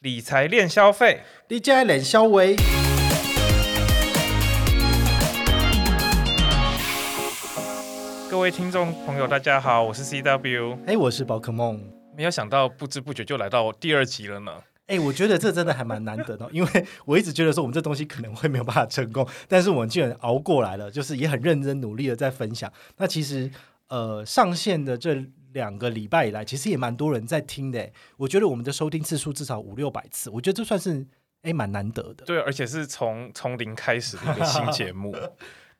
理财练消费，你家脸稍微。各位听众朋友，大家好，我是 CW。哎，我是宝可梦。没有想到，不知不觉就来到第二集了呢。哎，我觉得这真的还蛮难得的，因为我一直觉得说我们这东西可能会没有办法成功，但是我们居然熬过来了，就是也很认真努力的在分享。那其实，呃，上线的这两个礼拜以来，其实也蛮多人在听的。我觉得我们的收听次数至少五六百次，我觉得这算是哎蛮难得的。对，而且是从从零开始的一个新节目。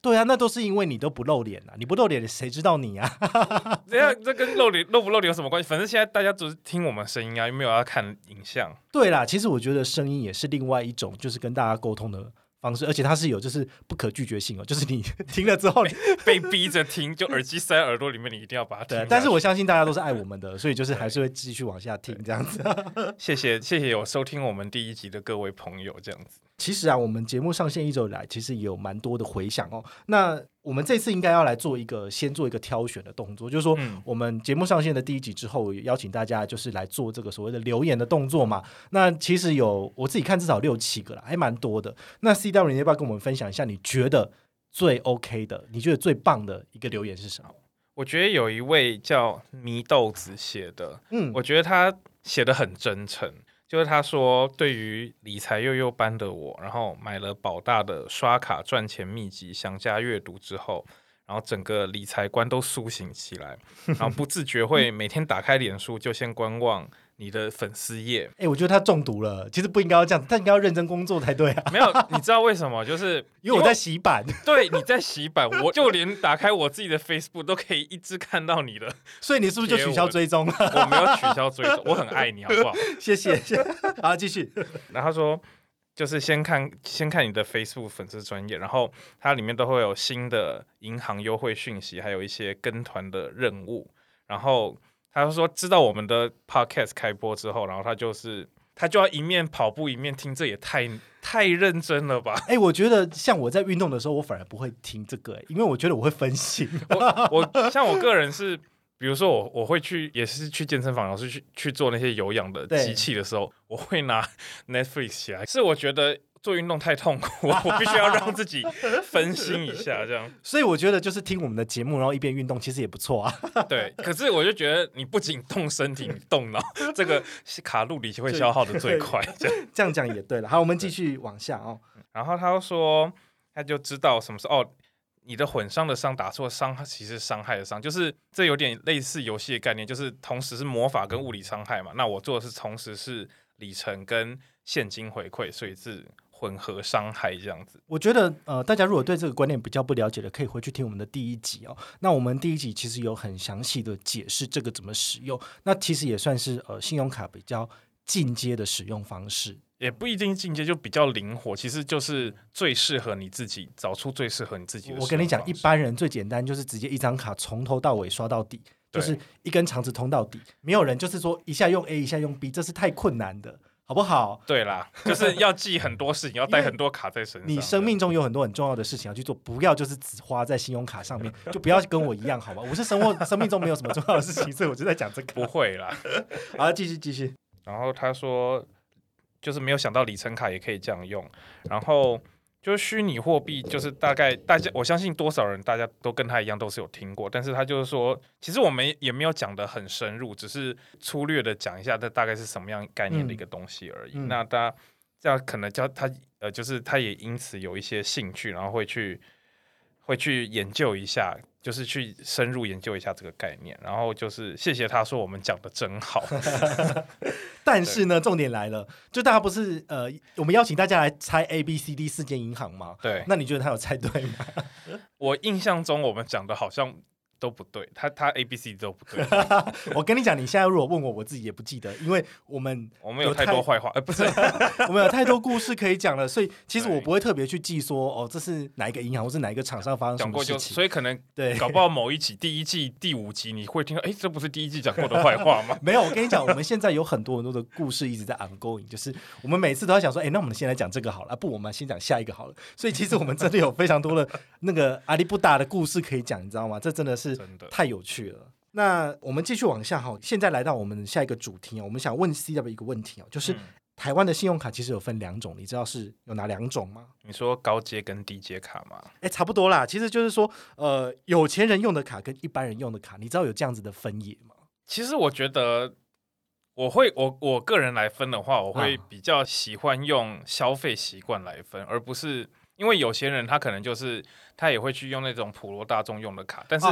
对啊，那都是因为你都不露脸啊！你不露脸，谁知道你啊？这样这跟露脸露不露脸有什么关系？反正现在大家只是听我们声音啊，又没有要看影像。对啦，其实我觉得声音也是另外一种，就是跟大家沟通的。方式，而且它是有就是不可拒绝性哦，就是你听了之后你被逼着听，就耳机塞耳朵里面，你一定要把它听。但是我相信大家都是爱我们的，所以就是还是会继续往下听这样子。谢谢谢谢有收听我们第一集的各位朋友，这样子。其实啊，我们节目上线一周以来，其实也有蛮多的回响哦。那我们这次应该要来做一个先做一个挑选的动作，就是说，我们节目上线的第一集之后，邀请大家就是来做这个所谓的留言的动作嘛。那其实有我自己看至少六七个了，还蛮多的。那 C W，你要不要跟我们分享一下你觉得最 OK 的，你觉得最棒的一个留言是什么？我觉得有一位叫迷豆子写的，嗯，我觉得他写的很真诚。就是他说，对于理财幼幼班的我，然后买了宝大的刷卡赚钱秘籍，想加阅读之后，然后整个理财观都苏醒起来，然后不自觉会每天打开脸书就先观望。你的粉丝页，哎，我觉得他中毒了。其实不应该要这样，他应该要认真工作才对啊。没有，你知道为什么？就是 因为我在洗版。对，你在洗版，我就连打开我自己的 Facebook 都可以一直看到你的。所以你是不是就取消追踪了？我没有取消追踪，我很爱你，好不好？谢谢，谢。好，继续。然后说，就是先看，先看你的 Facebook 粉丝专业，然后它里面都会有新的银行优惠讯息，还有一些跟团的任务，然后。他说：“知道我们的 podcast 开播之后，然后他就是他就要一面跑步一面听，这也太太认真了吧？哎，我觉得像我在运动的时候，我反而不会听这个，因为我觉得我会分心。我我像我个人是，比如说我我会去也是去健身房，然后去去做那些有氧的机器的时候，我会拿 Netflix 起来，是我觉得。”做运动太痛苦，我必须要让自己分心一下，这样。所以我觉得就是听我们的节目，然后一边运动，其实也不错啊。对，可是我就觉得你不仅动身体、动脑，这个卡路里会消耗的最快。这样讲也对了。好，我们继续往下哦。然后他说，他就知道什么是哦，你的混伤的伤打错伤，其实伤害的伤，就是这有点类似游戏的概念，就是同时是魔法跟物理伤害嘛。那我做的是同时是里程跟现金回馈，所以是。混合伤害这样子，我觉得呃，大家如果对这个观念比较不了解的，可以回去听我们的第一集哦。那我们第一集其实有很详细的解释这个怎么使用，那其实也算是呃信用卡比较进阶的使用方式，也不一定进阶，就比较灵活，其实就是最适合你自己，找出最适合你自己的。我跟你讲，一般人最简单就是直接一张卡从头到尾刷到底，就是一根肠子通到底，没有人就是说一下用 A 一下用 B，这是太困难的。好不好？对啦，就是要记很多事情，要带很多卡在身上。你生命中有很多很重要的事情要去做，不要就是只花在信用卡上面，就不要跟我一样，好吗？我是生活生命中没有什么重要的事情，所以我就在讲这个。不会啦，好，继续继续。然后他说，就是没有想到里程卡也可以这样用，然后。就是虚拟货币，就是大概大家，我相信多少人大家都跟他一样，都是有听过。但是他就是说，其实我们也没有讲的很深入，只是粗略的讲一下，这大概是什么样概念的一个东西而已。那大家这样可能叫他呃，就是他也因此有一些兴趣，然后会去会去研究一下。就是去深入研究一下这个概念，然后就是谢谢他说我们讲的真好。但是呢，重点来了，就大家不是呃，我们邀请大家来猜 A、B、C、D 四间银行吗？对，那你觉得他有猜对吗？我印象中我们讲的好像。都不对，他他 A B C 都不对。我跟你讲，你现在如果问我，我自己也不记得，因为我们 我们有太多坏话，呃，不是，我们有太多故事可以讲了，所以其实我不会特别去记说，哦，这是哪一个银行或是哪一个厂商发生什么事情。所以可能对，搞不好某一集第一季第五集你会听到，哎，这不是第一季讲过的坏话吗？没有，我跟你讲，我们现在有很多很多的故事一直在 ongoing，就是我们每次都在想说，哎，那我们先来讲这个好了，不，我们先讲下一个好了。所以其实我们真的有非常多的那个阿里不达的故事可以讲，你知道吗？这真的是真的太有。趣了，那我们继续往下哈。现在来到我们下一个主题啊，我们想问 C W 一个问题哦，就是台湾的信用卡其实有分两种，你知道是有哪两种吗？你说高阶跟低阶卡吗？哎，差不多啦。其实就是说，呃，有钱人用的卡跟一般人用的卡，你知道有这样子的分野吗？其实我觉得，我会我我个人来分的话，我会比较喜欢用消费习惯来分，而不是因为有钱人他可能就是。他也会去用那种普罗大众用的卡，但是，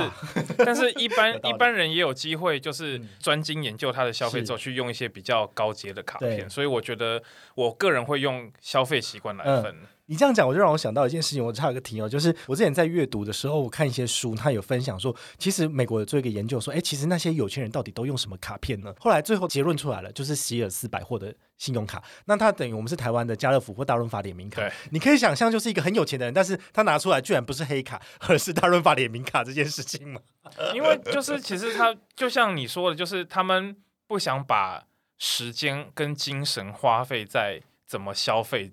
但是一般一般人也有机会，就是专精研究他的消费之后，去用一些比较高阶的卡片。所以我觉得，我个人会用消费习惯来分。你这样讲，我就让我想到一件事情。我插个题哦，就是我之前在阅读的时候，我看一些书，他有分享说，其实美国有做一个研究，说，哎，其实那些有钱人到底都用什么卡片呢？后来最后结论出来了，就是希尔斯百货的信用卡。那他等于我们是台湾的家乐福或大润发联名卡。你可以想象，就是一个很有钱的人，但是他拿出来居然不是黑卡，而是大润发联名卡这件事情吗？因为就是其实他就像你说的，就是他们不想把时间跟精神花费在怎么消费。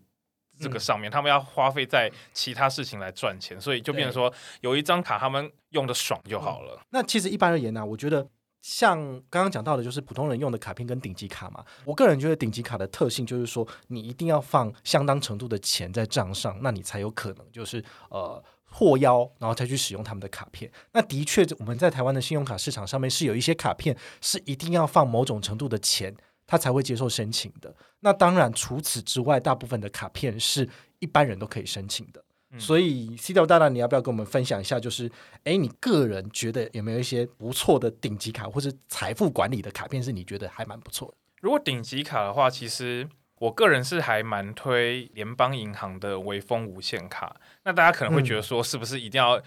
这个上面，他们要花费在其他事情来赚钱，所以就变成说有一张卡，他们用的爽就好了。那其实一般而言呢，我觉得像刚刚讲到的，就是普通人用的卡片跟顶级卡嘛。我个人觉得顶级卡的特性就是说，你一定要放相当程度的钱在账上，那你才有可能就是呃获邀，然后再去使用他们的卡片。那的确，我们在台湾的信用卡市场上面是有一些卡片是一定要放某种程度的钱。他才会接受申请的。那当然，除此之外，大部分的卡片是一般人都可以申请的。所以，C 调大大，你要不要跟我们分享一下？就是，哎，你个人觉得有没有一些不错的顶级卡，或者财富管理的卡片，是你觉得还蛮不错的？如果顶级卡的话，其实我个人是还蛮推联邦银行的微风无限卡。那大家可能会觉得说，是不是一定要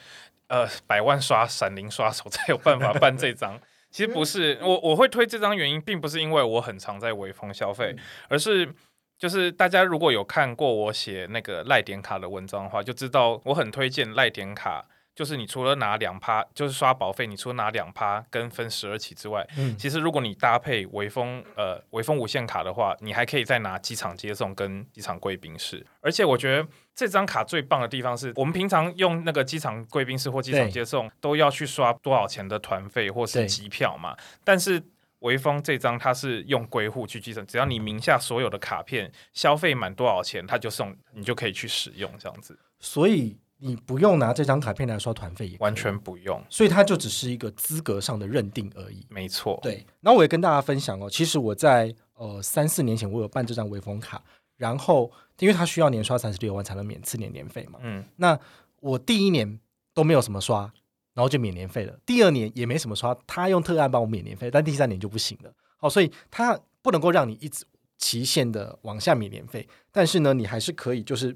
呃百万刷闪灵刷手才有办法办这张？其实不是，我我会推这张原因，并不是因为我很常在微风消费，而是就是大家如果有看过我写那个赖点卡的文章的话，就知道我很推荐赖点卡。就是你除了拿两趴，就是刷保费，你除了拿两趴跟分十二期之外，嗯，其实如果你搭配微风呃微风无限卡的话，你还可以再拿机场接送跟机场贵宾室。而且我觉得这张卡最棒的地方是我们平常用那个机场贵宾室或机场接送都要去刷多少钱的团费或是机票嘛，但是微风这张它是用归户去计算，只要你名下所有的卡片消费满多少钱，它就送你就可以去使用这样子，所以。你不用拿这张卡片来刷团费，完全不用，所以它就只是一个资格上的认定而已。没错，对。然后我也跟大家分享哦，其实我在呃三四年前我有办这张微风卡，然后因为它需要年刷三十六万才能免次年年费嘛，嗯，那我第一年都没有什么刷，然后就免年费了。第二年也没什么刷，他用特案帮我免年费，但第三年就不行了。好，所以它不能够让你一直期限的往下免年费，但是呢，你还是可以就是。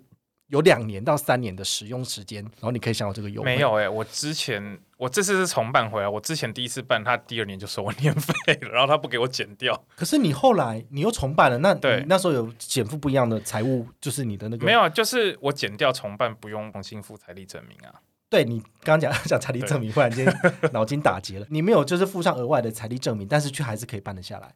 有两年到三年的使用时间，然后你可以享有这个优惠。没有哎，我之前我这次是重办回来，我之前第一次办，他第二年就收我年费了，然后他不给我减掉。可是你后来你又重办了，那对那时候有减负不一样的财务，就是你的那个没有，就是我减掉重办不用重新付财力证明啊。对你刚刚讲讲财力证明，忽然间脑筋打结了。你没有就是附上额外的财力证明，但是却还是可以办得下来，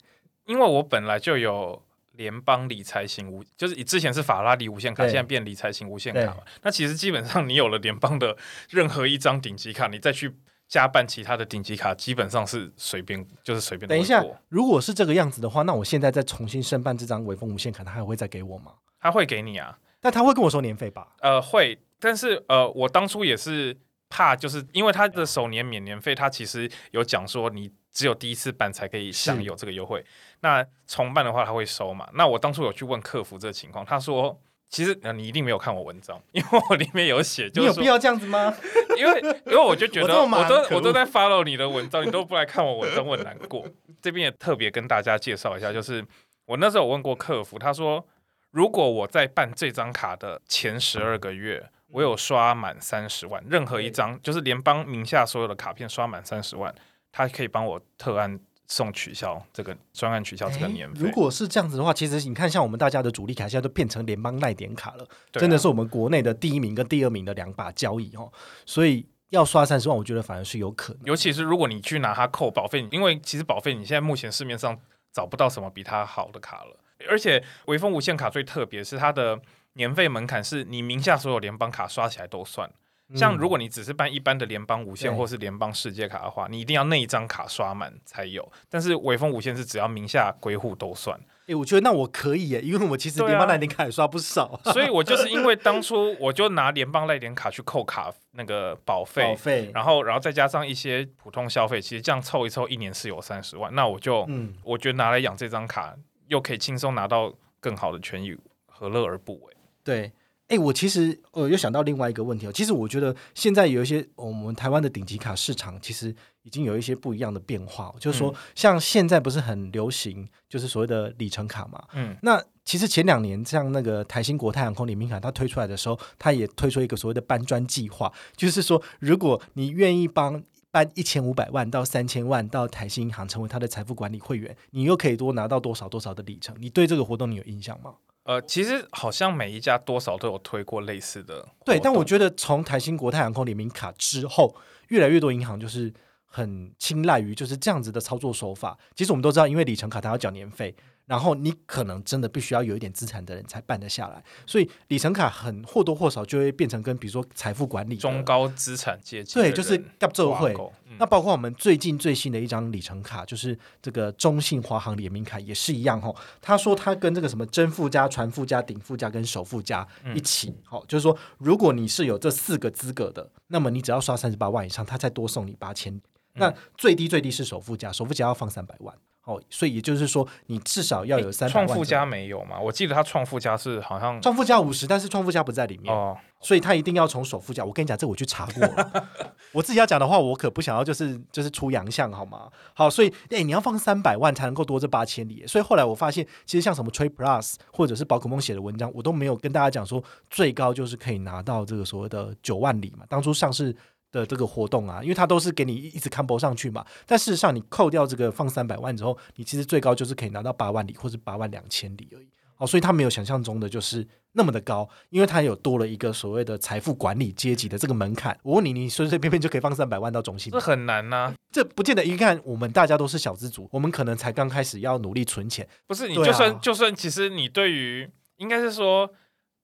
因为我本来就有。联邦理财型无就是以之前是法拉利无限卡，现在变理财型无限卡嘛？那其实基本上你有了联邦的任何一张顶级卡，你再去加办其他的顶级卡，基本上是随便就是随便。等一下，如果是这个样子的话，那我现在再重新申办这张微风无限卡，他还会再给我吗？他会给你啊，但他会跟我收年费吧？呃，会，但是呃，我当初也是怕，就是因为他的首年免年费，他其实有讲说你。只有第一次办才可以享有这个优惠，那重办的话他会收嘛？那我当初有去问客服这个情况，他说其实你一定没有看我文章，因为我里面有写，就是有必要这样子吗？因为因为我就觉得我都我都在 follow 你的文章，你都不来看我文章，我难过。这边也特别跟大家介绍一下，就是我那时候我问过客服，他说如果我在办这张卡的前十二个月，我有刷满三十万，任何一张就是联邦名下所有的卡片刷满三十万。他可以帮我特案送取消这个专案取消这个年费。如果是这样子的话，其实你看，像我们大家的主力卡现在都变成联邦赖点卡了，真的是我们国内的第一名跟第二名的两把交椅哦。所以要刷三十万，我觉得反而是有可能。尤其是如果你去拿它扣保费，因为其实保费你现在目前市面上找不到什么比它好的卡了。而且微风无限卡最特别是它的年费门槛是你名下所有联邦卡刷起来都算。像如果你只是办一般的联邦无限或是联邦世界卡的话，你一定要那一张卡刷满才有。但是微风无限是只要名下归户都算。哎，我觉得那我可以耶，因为我其实联邦赖点卡也刷不少，所以我就是因为 当初我就拿联邦赖点卡去扣卡那个保费，保费，然后然后再加上一些普通消费，其实这样凑一凑，一年是有三十万。那我就，嗯，我觉得拿来养这张卡，又可以轻松拿到更好的权益，何乐而不为？对。哎，我其实呃又想到另外一个问题哦。其实我觉得现在有一些我们台湾的顶级卡市场，其实已经有一些不一样的变化。就是说，像现在不是很流行，就是所谓的里程卡嘛。嗯。那其实前两年像那个台新国泰航空联名卡，它推出来的时候，它也推出一个所谓的搬砖计划，就是说，如果你愿意帮搬一千五百万到三千万到台新银行成为它的财富管理会员，你又可以多拿到多少多少的里程？你对这个活动你有印象吗？呃，其实好像每一家多少都有推过类似的。对，但我觉得从台新国泰航空联名卡之后，越来越多银行就是很青睐于就是这样子的操作手法。其实我们都知道，因为里程卡它要缴年费。然后你可能真的必须要有一点资产的人才办得下来，所以里程卡很或多或少就会变成跟比如说财富管理中高资产阶级对，就是搞这会。那包括我们最近最新的一张里程卡，就是这个中信华航联名卡也是一样哈。他说他跟这个什么真富家、传富家、顶富家跟首富家一起，好，就是说如果你是有这四个资格的，那么你只要刷三十八万以上，他再多送你八千。那最低最低是首付价，首付价要放三百万。哦，所以也就是说，你至少要有三创富家没有嘛？我记得他创富家是好像创富家五十，但是创富家不在里面哦，所以他一定要从首富家。我跟你讲，这我去查过了。我自己要讲的话，我可不想要就是就是出洋相好吗？好，所以哎，你要放三百万才能够多这八千里。所以后来我发现，其实像什么 Trade Plus 或者是宝可梦写的文章，我都没有跟大家讲说最高就是可以拿到这个所谓的九万里嘛。当初上市。的这个活动啊，因为它都是给你一直看播上去嘛，但事实上你扣掉这个放三百万之后，你其实最高就是可以拿到八万里或者八万两千里而已。哦，所以它没有想象中的就是那么的高，因为它有多了一个所谓的财富管理阶级的这个门槛。我问你，你随随便便就可以放三百万到中心？这很难呐，这不见得。一看我们大家都是小资族，我们可能才刚开始要努力存钱。不是你就算就算，其实你对于应该是说，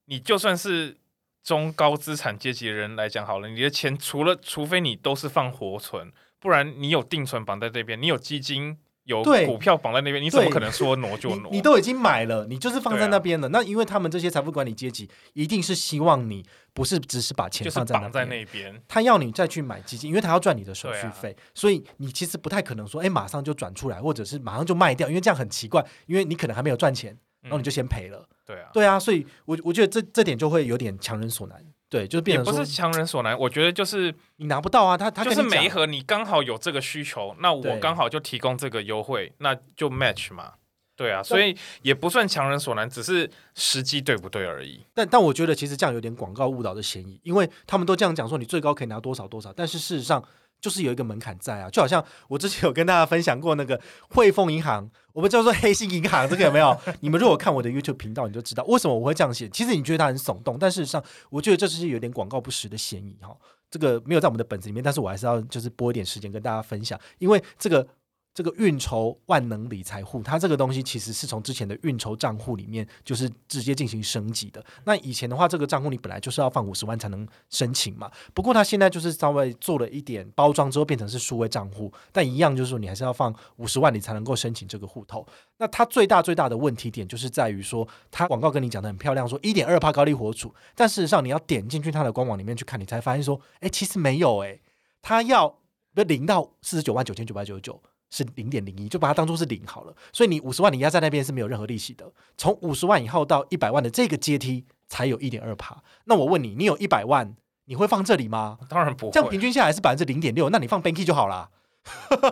你就算是。中高资产阶级的人来讲好了，你的钱除了除非你都是放活存，不然你有定存绑在这边，你有基金有股票绑在那边，你怎么可能说挪就挪？你都已经买了，你就是放在那边了。那因为他们这些财富管理阶级一定是希望你不是只是把钱放在那边，他要你再去买基金，因为他要赚你的手续费，所以你其实不太可能说，哎，马上就转出来，或者是马上就卖掉，因为这样很奇怪，因为你可能还没有赚钱。然后你就先赔了，对啊，对啊，所以，我我觉得这这点就会有点强人所难，对，就是变成不是强人所难，我觉得就是你拿不到啊，他他就是每一盒你刚好有这个需求，那我刚好就提供这个优惠，那就 match 嘛，对啊，所以也不算强人所难，只是时机对不对而已。但但我觉得其实这样有点广告误导的嫌疑，因为他们都这样讲说你最高可以拿多少多少，但是事实上。就是有一个门槛在啊，就好像我之前有跟大家分享过那个汇丰银行，我们叫做黑心银行，这个有没有？你们如果看我的 YouTube 频道，你就知道为什么我会这样写。其实你觉得它很耸动，但事实上，我觉得这是有点广告不实的嫌疑哈。这个没有在我们的本子里面，但是我还是要就是播一点时间跟大家分享，因为这个。这个运筹万能理财户，它这个东西其实是从之前的运筹账户里面，就是直接进行升级的。那以前的话，这个账户你本来就是要放五十万才能申请嘛。不过它现在就是稍微做了一点包装之后，变成是数位账户，但一样就是说你还是要放五十万，你才能够申请这个户头。那它最大最大的问题点就是在于说，它广告跟你讲的很漂亮，说一点二帕高利活储，但事实上你要点进去它的官网里面去看，你才发现说，哎，其实没有哎，它要不零到四十九万九千九百九十九。是零点零一，就把它当做是零好了。所以你五十万你压在那边是没有任何利息的。从五十万以后到一百万的这个阶梯才有一点二趴。那我问你，你有一百万，你会放这里吗？当然不会。这样平均下来是百分之零点六，那你放 Banky 就好了。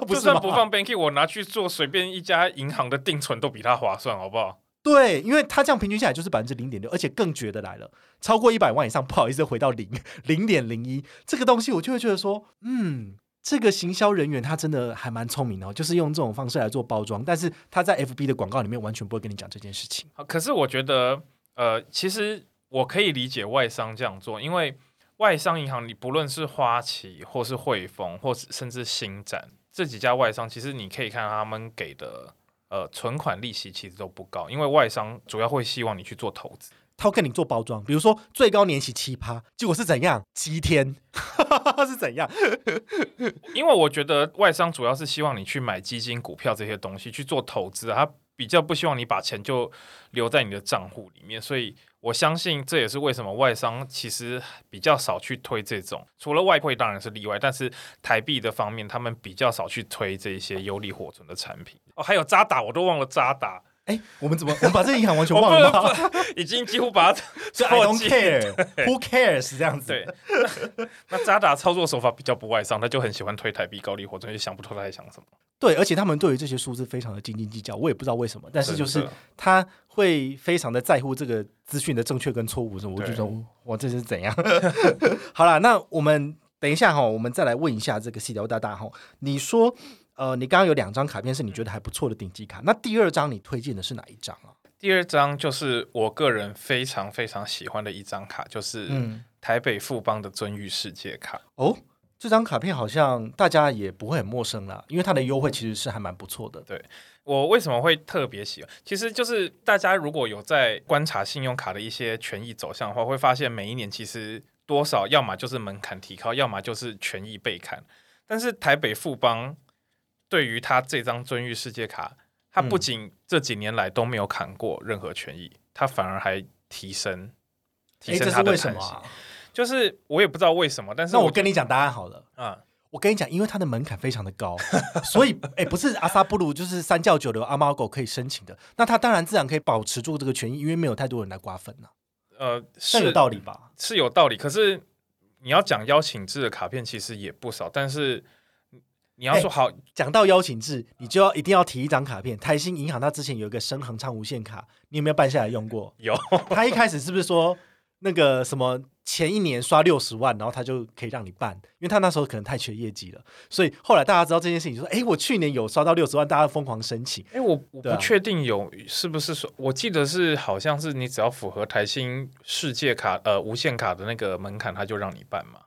就算不放 Banky，我拿去做随便一家银行的定存都比它划算，好不好？对，因为它这样平均下来就是百分之零点六，而且更绝的来了，超过一百万以上，不好意思回到零零点零一，这个东西我就会觉得说，嗯。这个行销人员他真的还蛮聪明的，就是用这种方式来做包装，但是他在 FB 的广告里面完全不会跟你讲这件事情。可是我觉得，呃，其实我可以理解外商这样做，因为外商银行，你不论是花旗或是汇丰，或是甚至新展这几家外商，其实你可以看他们给的呃存款利息其实都不高，因为外商主要会希望你去做投资。他会跟你做包装，比如说最高年息七趴，结果是怎样？七天 是怎样？因为我觉得外商主要是希望你去买基金、股票这些东西去做投资，他比较不希望你把钱就留在你的账户里面，所以我相信这也是为什么外商其实比较少去推这种，除了外汇当然是例外，但是台币的方面他们比较少去推这些有利活存的产品。哦，还有渣打，我都忘了渣打。哎，我们怎么 我们把这银行完全忘了吗？已经几乎把它 就 I don't care，Who cares 这样子？对，那渣打操作手法比较不外商，他就很喜欢推台币高利活，真的想不透他在想什么。对，而且他们对于这些数字非常的斤斤计较，我也不知道为什么，但是就是他会非常的在乎这个资讯的正确跟错误，什么我就说哇这是怎样？好了，那我们等一下哈，我们再来问一下这个细条大大哈，你说。呃，你刚刚有两张卡片是你觉得还不错的顶级卡，那第二张你推荐的是哪一张啊？第二张就是我个人非常非常喜欢的一张卡，就是台北富邦的尊誉世界卡。哦，这张卡片好像大家也不会很陌生啦，因为它的优惠其实是还蛮不错的。对我为什么会特别喜欢？其实就是大家如果有在观察信用卡的一些权益走向的话，会发现每一年其实多少要么就是门槛提高，要么就是权益被砍。但是台北富邦对于他这张尊誉世界卡，他不仅这几年来都没有砍过任何权益，他反而还提升，提升他的弹性。就是我也不知道为什么，但是我跟你讲答案好了。嗯，我跟你讲，因为它的门槛非常的高，所以哎，不是阿萨布鲁就是三教九流阿猫狗可以申请的，那他当然自然可以保持住这个权益，因为没有太多人来瓜分呐。呃，是有道理吧？是有道理。可是你要讲邀请制的卡片，其实也不少，但是。你要说好，讲到邀请制，你就要一定要提一张卡片。台新银行它之前有一个深恒昌无限卡，你有没有办下来用过？有。他一开始是不是说那个什么前一年刷六十万，然后他就可以让你办？因为他那时候可能太缺业绩了，所以后来大家知道这件事情，就说：“哎，我去年有刷到六十万，大家疯狂申请。”哎，我我不确定有是不是说，我记得是好像是你只要符合台新世界卡呃无限卡的那个门槛，他就让你办嘛。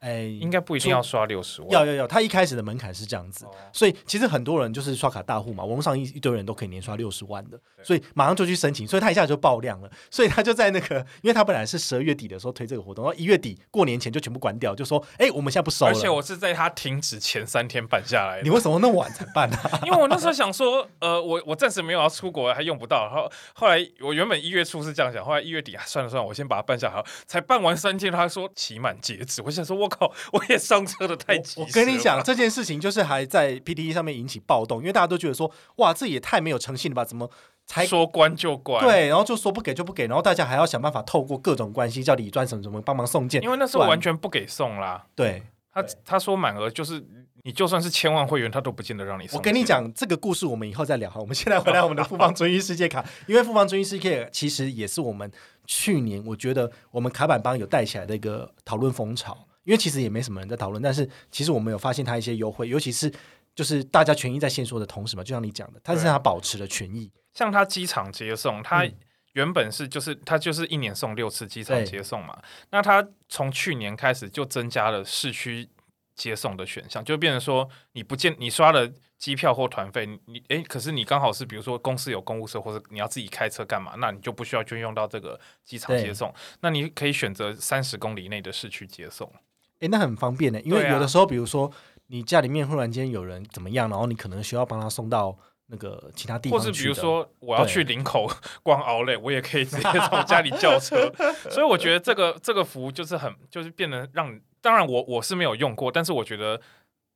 哎，应该不一定要刷六十万。要要要，他一开始的门槛是这样子，所以其实很多人就是刷卡大户嘛，网络上一一堆人都可以年刷六十万的，所以马上就去申请，所以他一下就爆量了，所以他就在那个，因为他本来是十二月底的时候推这个活动，然后一月底过年前就全部关掉，就说，哎，我们现在不收了。而且我是在他停止前三天办下来。你为什么那么晚才办呢？因为我那时候想说，呃，我我暂时没有要出国，还用不到。然后后来我原本一月初是这样想，后来一月底啊，算了算了，我先把它办下来。才办完三天，他说期满截止，我想说，我靠，我也。上车的太急，我跟你讲这件事情，就是还在 P T E 上面引起暴动，因为大家都觉得说，哇，这也太没有诚信了吧？怎么才说关就关？对，然后就说不给就不给，然后大家还要想办法透过各种关系叫李专什么什么帮忙送件，因为那时候完全不给送啦。对，他他说满额就是你就算是千万会员，他都不见得让你送。我跟你讲这个故事，我们以后再聊哈。我们现在回来我们的富邦尊一世界卡，因为富邦尊一世界其实也是我们去年我觉得我们卡板帮有带起来的一个讨论风潮。因为其实也没什么人在讨论，但是其实我们有发现它一些优惠，尤其是就是大家权益在线索的同时嘛，就像你讲的，它是它保持了权益。像它机场接送，它原本是就是它就是一年送六次机场接送嘛，那它从去年开始就增加了市区接送的选项，就变成说你不见你刷了机票或团费，你诶，可是你刚好是比如说公司有公务车或者你要自己开车干嘛，那你就不需要就用到这个机场接送，那你可以选择三十公里内的市区接送。哎，那很方便呢，因为有的时候，比如说你家里面忽然间有人怎么样，然后你可能需要帮他送到那个其他地方或是比如说我要去林口 逛奥莱，我也可以直接 从家里叫车。所以我觉得这个这个服务就是很就是变得让，当然我我是没有用过，但是我觉得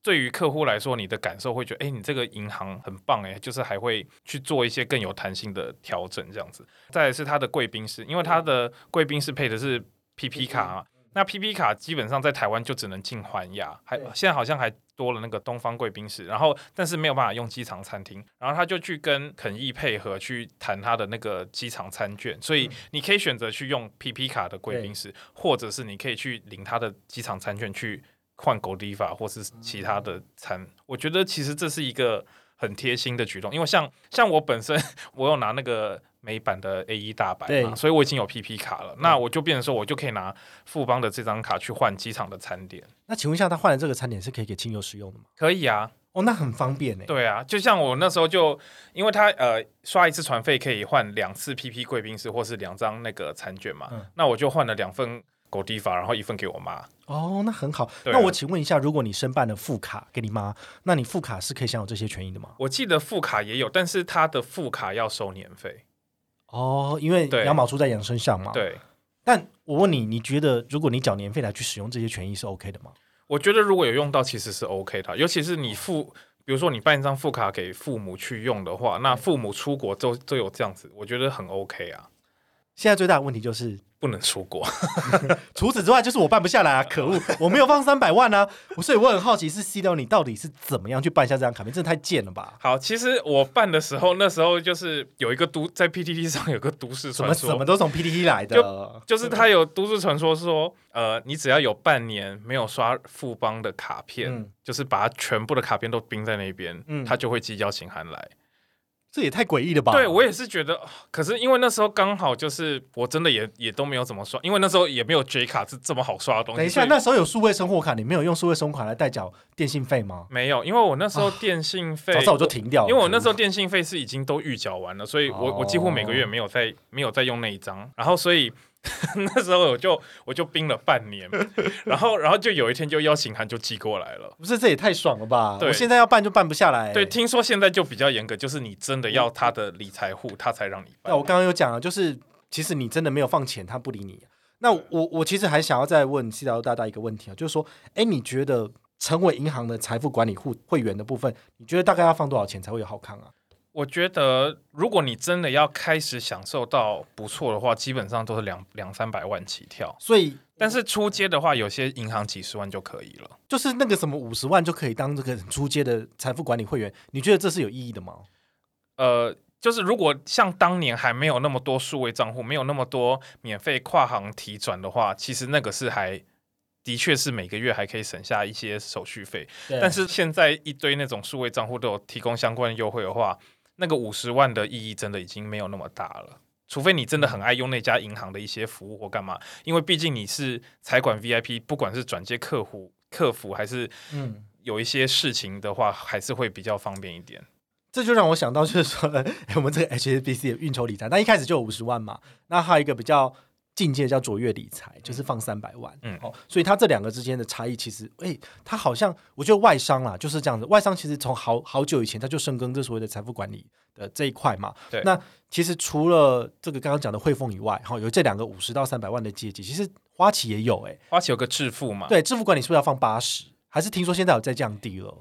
对于客户来说，你的感受会觉得，哎，你这个银行很棒哎，就是还会去做一些更有弹性的调整这样子。再是它的贵宾室，因为它的贵宾室配的是 PP 卡。那 P P 卡基本上在台湾就只能进环亚，还现在好像还多了那个东方贵宾室，然后但是没有办法用机场餐厅，然后他就去跟肯义配合去谈他的那个机场餐券，所以你可以选择去用 P P 卡的贵宾室，或者是你可以去领他的机场餐券去换狗迪法或是其他的餐，我觉得其实这是一个很贴心的举动，因为像像我本身 我有拿那个。美版的 A 一大白嘛，所以我已经有 PP 卡了，那我就变成说，我就可以拿富邦的这张卡去换机场的餐点。那请问一下，他换的这个餐点是可以给亲友使用的吗？可以啊，哦，那很方便呢。对啊，就像我那时候就，因为他呃刷一次船费可以换两次 PP 贵宾室或是两张那个餐券嘛，那我就换了两份狗地法，然后一份给我妈。哦，那很好。那我请问一下，如果你申办了副卡给你妈，那你副卡是可以享有这些权益的吗？我记得副卡也有，但是他的副卡要收年费。哦，因为羊毛出在羊身上嘛。对。但我问你，你觉得如果你缴年费来去使用这些权益是 OK 的吗？我觉得如果有用到，其实是 OK 的，尤其是你付，比如说你办一张副卡给父母去用的话，那父母出国都都有这样子，我觉得很 OK 啊。现在最大的问题就是。不能出国，除此之外就是我办不下来啊！可恶，我没有放三百万啊！所以我很好奇，是 C 六你到底是怎么样去办下这张卡片？真的太贱了吧！好，其实我办的时候，那时候就是有一个都在 PTT 上有个都市传说，什么都从 PTT 来的，就就是他有都市传说说，呃，你只要有半年没有刷富邦的卡片，就是把它全部的卡片都冰在那边，他就会寄邀请函来。这也太诡异了吧！对我也是觉得，可是因为那时候刚好就是我真的也也都没有怎么刷，因为那时候也没有 J 卡是这么好刷的东西。等一下，那时候有数位生活卡，你没有用数位生活卡来代缴电信费吗？没有，因为我那时候电信费早早就停掉了，因为我那时候电信费是已经都预缴完了，所以我我几乎每个月没有再没有再用那一张，然后所以。那时候我就我就冰了半年，然后然后就有一天就邀请函就寄过来了。不是这也太爽了吧？我现在要办就办不下来。对，听说现在就比较严格，就是你真的要他的理财户，他才让你办。那我刚刚有讲了，就是其实你真的没有放钱，他不理你。那我我其实还想要再问西岛大大一个问题啊，就是说，哎，你觉得成为银行的财富管理户会员的部分，你觉得大概要放多少钱才会有好看啊？我觉得，如果你真的要开始享受到不错的话，基本上都是两两三百万起跳。所以，但是出街的话，有些银行几十万就可以了。就是那个什么五十万就可以当这个出街的财富管理会员，你觉得这是有意义的吗？呃，就是如果像当年还没有那么多数位账户，没有那么多免费跨行提转的话，其实那个是还的确是每个月还可以省下一些手续费。但是现在一堆那种数位账户都有提供相关的优惠的话。那个五十万的意义真的已经没有那么大了，除非你真的很爱用那家银行的一些服务或干嘛，因为毕竟你是财管 VIP，不管是转接客户、客服还是嗯有一些事情的话，还是会比较方便一点。这就让我想到，就是说，我们这个 HSBC 的运筹理财，那一开始就有五十万嘛，那还有一个比较。境界叫卓越理财，就是放三百万，嗯，哦，所以它这两个之间的差异，其实，哎，它好像我觉得外商啦就是这样子，外商其实从好好久以前它就深耕这所谓的财富管理的这一块嘛，对。那其实除了这个刚刚讲的汇丰以外，哈，有这两个五十到三百万的阶级，其实花旗也有，哎，花旗有个致富嘛，对，致富管理是不是要放八十？还是听说现在有在降低了？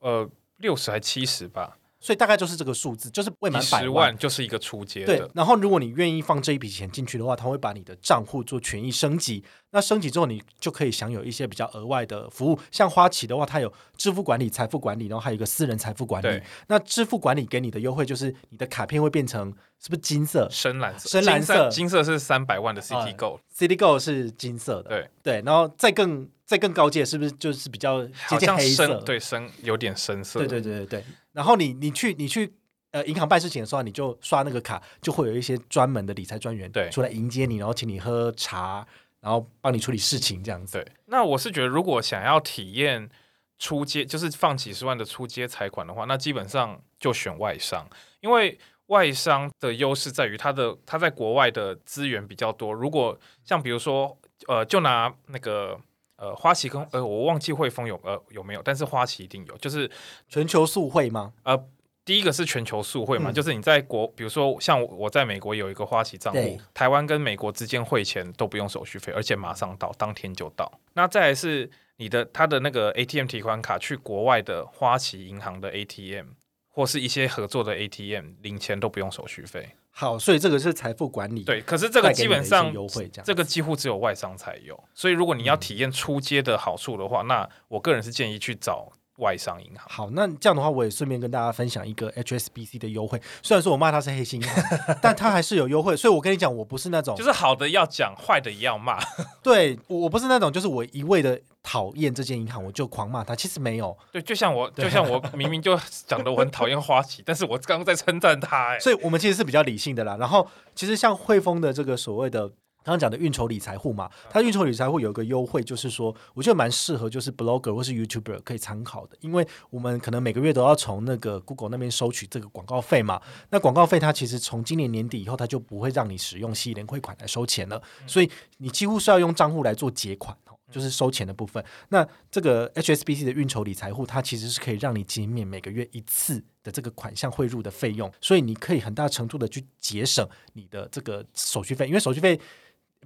呃，六十还七十吧。所以大概就是这个数字，就是未满百万就是一个出阶对。然后如果你愿意放这一笔钱进去的话，他会把你的账户做权益升级。那升级之后，你就可以享有一些比较额外的服务。像花旗的话，它有支付管理、财富管理，然后还有一个私人财富管理。那支付管理给你的优惠就是你的卡片会变成是不是金色、深蓝色、深蓝色、金色是三百万的 City Gold，City Gold 是金色的。对对，然后再更再更高阶，是不是就是比较接近黑色？对，深有点深色。对对对对对。然后你你去你去。呃，银行办事情的时候，你就刷那个卡，就会有一些专门的理财专员对出来迎接你，然后请你喝茶，然后帮你处理事情这样子。对，那我是觉得，如果想要体验出街，就是放几十万的出街财款的话，那基本上就选外商，因为外商的优势在于它的它在国外的资源比较多。如果像比如说，呃，就拿那个呃花旗跟呃我忘记汇丰有呃有没有，但是花旗一定有，就是全球速汇吗？呃。第一个是全球速汇嘛，就是你在国，比如说像我在美国有一个花旗账户，台湾跟美国之间汇钱都不用手续费，而且马上到，当天就到。那再来是你的他的那个 ATM 提款卡去国外的花旗银行的 ATM 或是一些合作的 ATM 领钱都不用手续费。好，所以这个是财富管理。对，可是这个基本上优惠这样，这个几乎只有外商才有。所以如果你要体验出街的好处的话，那我个人是建议去找。外商银行好，那这样的话，我也顺便跟大家分享一个 HSBC 的优惠。虽然说我骂它是黑心银行，但它还是有优惠。所以我跟你讲，我不是那种就是好的要讲，坏的也要骂。对，我我不是那种就是我一味的讨厌这间银行，我就狂骂它。其实没有。对，就像我，就像我明明就讲的我很讨厌花旗，但是我刚刚在称赞它。哎，所以我们其实是比较理性的啦。然后，其实像汇丰的这个所谓的。刚刚讲的运筹理财户嘛，它运筹理财户有一个优惠，就是说，我觉得蛮适合，就是 blogger 或是 YouTuber 可以参考的，因为我们可能每个月都要从那个 Google 那边收取这个广告费嘛。那广告费它其实从今年年底以后，它就不会让你使用系联汇款来收钱了，所以你几乎是要用账户来做结款哦，就是收钱的部分。那这个 HSBC 的运筹理财户，它其实是可以让你减免每个月一次的这个款项汇入的费用，所以你可以很大程度的去节省你的这个手续费，因为手续费。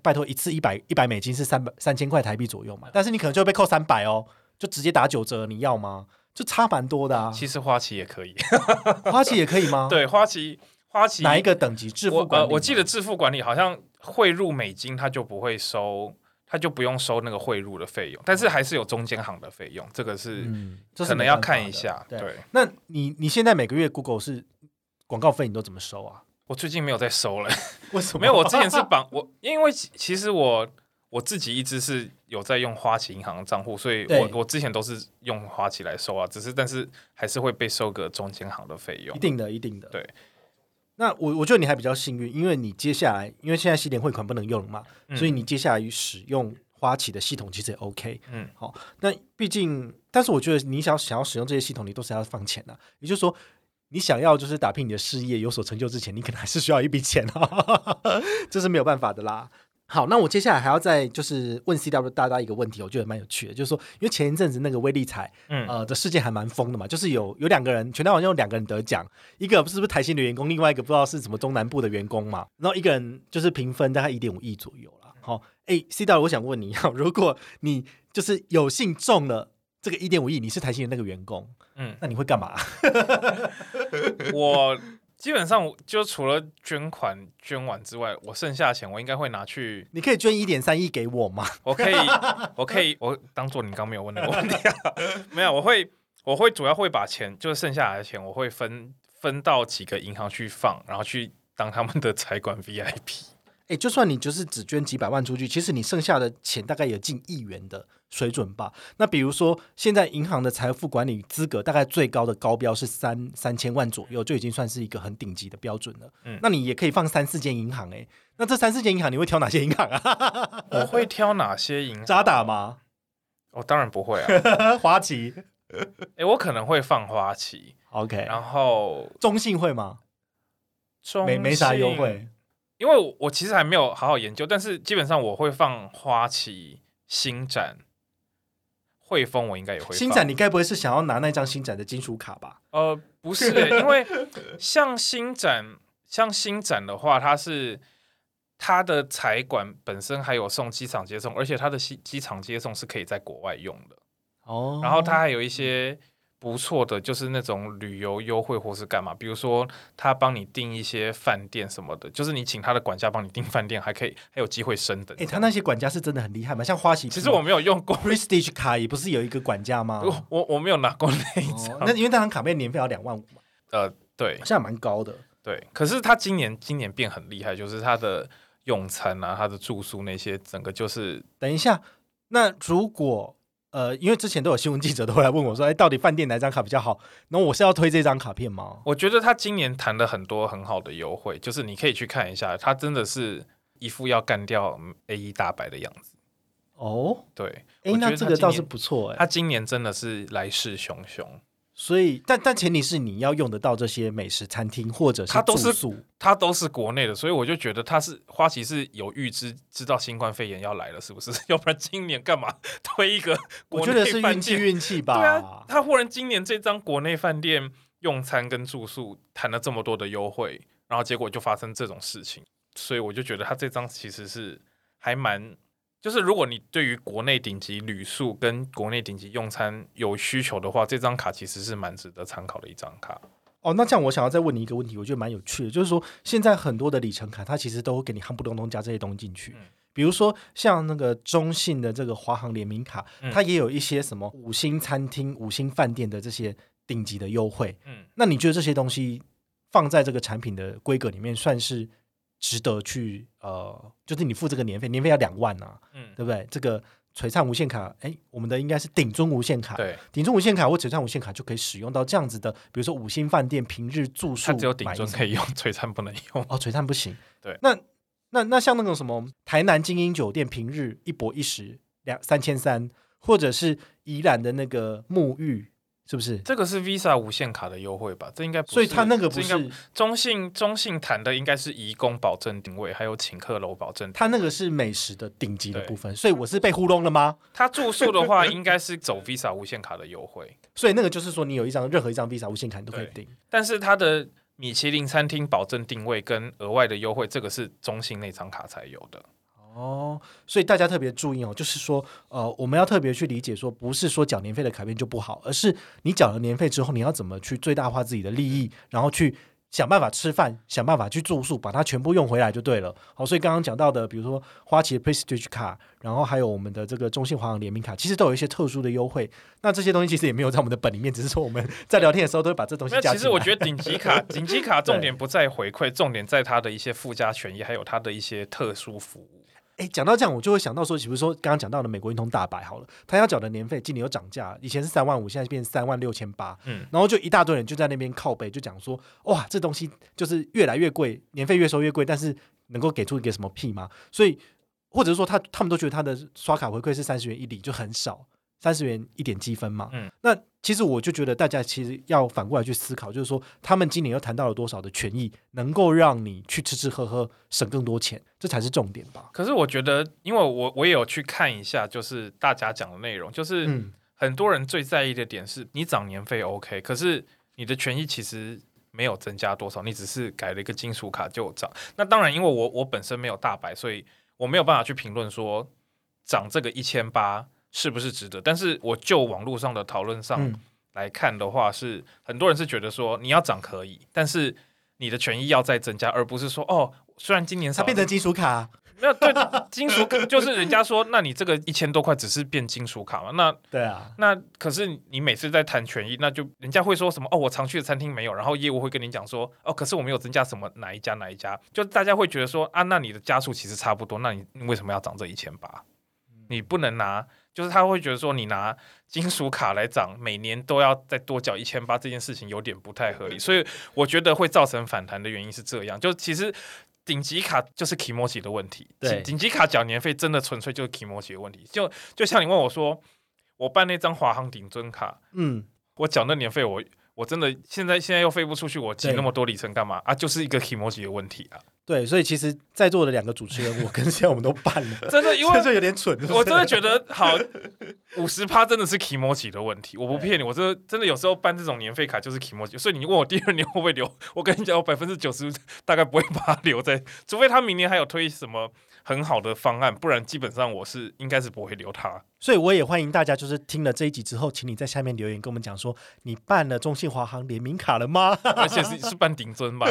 拜托，一次一百一百美金是三百三千块台币左右嘛？但是你可能就会被扣三百哦，就直接打九折，你要吗？就差蛮多的啊。其实花旗也可以，花旗也可以吗？对，花旗花旗哪一个等级支付管理？我记得支付管理好像汇入美金，它就不会收，他就不用收那个汇入的费用，但是还是有中间行的费用，这个是可能要看一下。对，那你你现在每个月 Google 是广告费，你都怎么收啊？我最近没有在收了，为什么？没有，我之前是绑我，因为其实我我自己一直是有在用花旗银行账户，所以我我之前都是用花旗来收啊，只是但是还是会被收个中间行的费用，一定的，一定的。对，那我我觉得你还比较幸运，因为你接下来因为现在西联汇款不能用了嘛，所以你接下来使用花旗的系统其实也 OK。嗯，好，那毕竟，但是我觉得你想想要使用这些系统，你都是要放钱的，也就是说。你想要就是打拼你的事业有所成就之前，你可能还是需要一笔钱啊，这是没有办法的啦。好，那我接下来还要再就是问 C W 大家一个问题，我觉得蛮有趣的，就是说，因为前一阵子那个威力彩，嗯，呃的事件还蛮疯的嘛，就是有有两个人，全台好像有两个人得奖，一个是不是台新的员工，另外一个不知道是什么中南部的员工嘛，然后一个人就是评分大概一点五亿左右了。好，哎，C W，我想问你，如果你就是有幸中了。这个一点五亿，你是台新的那个员工，嗯，那你会干嘛？我基本上就除了捐款捐完之外，我剩下的钱我应该会拿去。你可以捐一点三亿给我吗？我可以，我可以，我当做你刚没有问那个问题啊。没有，我会，我会主要会把钱，就是剩下来的钱，我会分分到几个银行去放，然后去当他们的财管 VIP。哎，就算你就是只捐几百万出去，其实你剩下的钱大概有近亿元的水准吧。那比如说，现在银行的财富管理资格大概最高的高标是三三千万左右，就已经算是一个很顶级的标准了。嗯，那你也可以放三四间银行，哎，那这三四间银行你会挑哪些银行啊？我会挑哪些银？渣打吗？我当然不会啊，花旗。哎，我可能会放花旗。OK，然后中信会吗？没没啥优惠。因为我其实还没有好好研究，但是基本上我会放花旗、新展、汇丰，我应该也会。新展，你该不会是想要拿那张新展的金属卡吧？呃，不是，因为像新展，像新展的话，它是它的财管本身还有送机场接送，而且它的机机场接送是可以在国外用的哦。然后它还有一些。不错的，就是那种旅游优惠或是干嘛，比如说他帮你订一些饭店什么的，就是你请他的管家帮你订饭店，还可以还有机会升等。哎，他那些管家是真的很厉害吗？像花旗，其实我没有用过 Prestige 卡，也不是有一个管家吗？我我我没有拿过那一张，那因为那张卡片年费要两万五嘛。呃，对，现在蛮高的。对，可是他今年今年变很厉害，就是他的用餐啊，他的住宿那些，整个就是等一下，那如果。呃，因为之前都有新闻记者都会来问我说：“哎，到底饭店哪张卡比较好？”那我是要推这张卡片吗？我觉得他今年谈了很多很好的优惠，就是你可以去看一下，他真的是一副要干掉 A 一大白的样子。哦，对，哎，那这个倒是不错哎，他今年真的是来势汹汹。所以，但但前提是你要用得到这些美食餐厅，或者是它都是它都是国内的，所以我就觉得它是花旗是有预知知道新冠肺炎要来了，是不是？要不然今年干嘛 推一个？我觉得是运气运气吧。对啊，他忽然今年这张国内饭店用餐跟住宿谈了这么多的优惠，然后结果就发生这种事情，所以我就觉得他这张其实是还蛮。就是如果你对于国内顶级旅宿跟国内顶级用餐有需求的话，这张卡其实是蛮值得参考的一张卡。哦，那这样我想要再问你一个问题，我觉得蛮有趣的，就是说现在很多的里程卡，它其实都会给你夯不隆咚加这些东西进去。比如说像那个中信的这个华航联名卡，它也有一些什么五星餐厅、五星饭店的这些顶级的优惠。嗯，那你觉得这些东西放在这个产品的规格里面，算是？值得去呃，就是你付这个年费，年费要两万啊，嗯，对不对？这个璀璨无限卡，哎，我们的应该是顶尊无限卡，对，顶尊无限卡或璀璨无限卡就可以使用到这样子的，比如说五星饭店平日住宿，它只有顶尊可以用，璀璨不能用哦，璀璨不行。对，那那那像那种什么台南精英酒店平日一泊一十两三千三，或者是宜兰的那个沐浴。是不是这个是 Visa 无限卡的优惠吧？这应该，所以他那个不是中信中信谈的，应该是移工保证定位，还有请客楼保证。他那个是美食的顶级的部分，所以我是被糊弄了吗？他住宿的话，应该是走 Visa 无限卡的优惠，所以那个就是说，你有一张任何一张 Visa 无限卡你都可以订。但是他的米其林餐厅保证定位跟额外的优惠，这个是中信那张卡才有的。哦，所以大家特别注意哦，就是说，呃，我们要特别去理解，说不是说缴年费的卡片就不好，而是你缴了年费之后，你要怎么去最大化自己的利益，然后去想办法吃饭，想办法去住宿，把它全部用回来就对了。好，所以刚刚讲到的，比如说花旗的 Prestige 卡，然后还有我们的这个中信华航联名卡，其实都有一些特殊的优惠。那这些东西其实也没有在我们的本里面，只是说我们在聊天的时候都会把这东西加。其实我觉得顶级卡，顶级卡重点不在回馈，重点在它的一些附加权益，还有它的一些特殊服务。哎，讲到这样，我就会想到说，比如说刚刚讲到的美国运通大白好了，他要缴的年费今年又涨价，以前是三万五，现在变三万六千八，嗯，然后就一大堆人就在那边靠背，就讲说，哇，这东西就是越来越贵，年费越收越贵，但是能够给出一个什么屁吗？所以或者是说他他们都觉得他的刷卡回馈是三十元一礼就很少。三十元一点积分嘛，嗯，那其实我就觉得大家其实要反过来去思考，就是说他们今年又谈到了多少的权益，能够让你去吃吃喝喝省更多钱，这才是重点吧。可是我觉得，因为我我也有去看一下，就是大家讲的内容，就是很多人最在意的点是你涨年费 OK，可是你的权益其实没有增加多少，你只是改了一个金属卡就涨。那当然，因为我我本身没有大白，所以我没有办法去评论说涨这个一千八。是不是值得？但是我就网络上的讨论上来看的话，是很多人是觉得说你要涨可以，但是你的权益要再增加，而不是说哦，虽然今年它变成金属卡，没有对金属卡，就是人家说，那你这个一千多块只是变金属卡嘛？那 对啊，那可是你每次在谈权益，那就人家会说什么哦，我常去的餐厅没有，然后业务会跟你讲说哦，可是我没有增加什么哪一家哪一家，就大家会觉得说啊，那你的加数其实差不多，那你为什么要涨这一千八？你不能拿。就是他会觉得说，你拿金属卡来涨，每年都要再多缴一千八，这件事情有点不太合理。所以我觉得会造成反弹的原因是这样。就其实顶级卡就是 k i m o j i 的问题，对，顶级卡缴年费真的纯粹就是 k i m o j i 的问题。就就像你问我说，我办那张华航顶尊卡，嗯，我缴那年费我。我真的现在现在又飞不出去，我积那么多里程干嘛啊？就是一个 emoji 的问题啊。对，所以其实，在座的两个主持人，我跟现在我们都办了，真的，因为 这有点蠢。我真的觉得，好五十趴真的是 emoji 的问题，我不骗你，我这真的有时候办这种年费卡就是 emoji。所以你问我第二年会不会留，我跟你讲，我百分之九十大概不会把它留在，除非他明年还有推什么。很好的方案，不然基本上我是应该是不会留他。所以我也欢迎大家，就是听了这一集之后，请你在下面留言跟我们讲说，你办了中信华航联名卡了吗？而且是是办顶尊吧？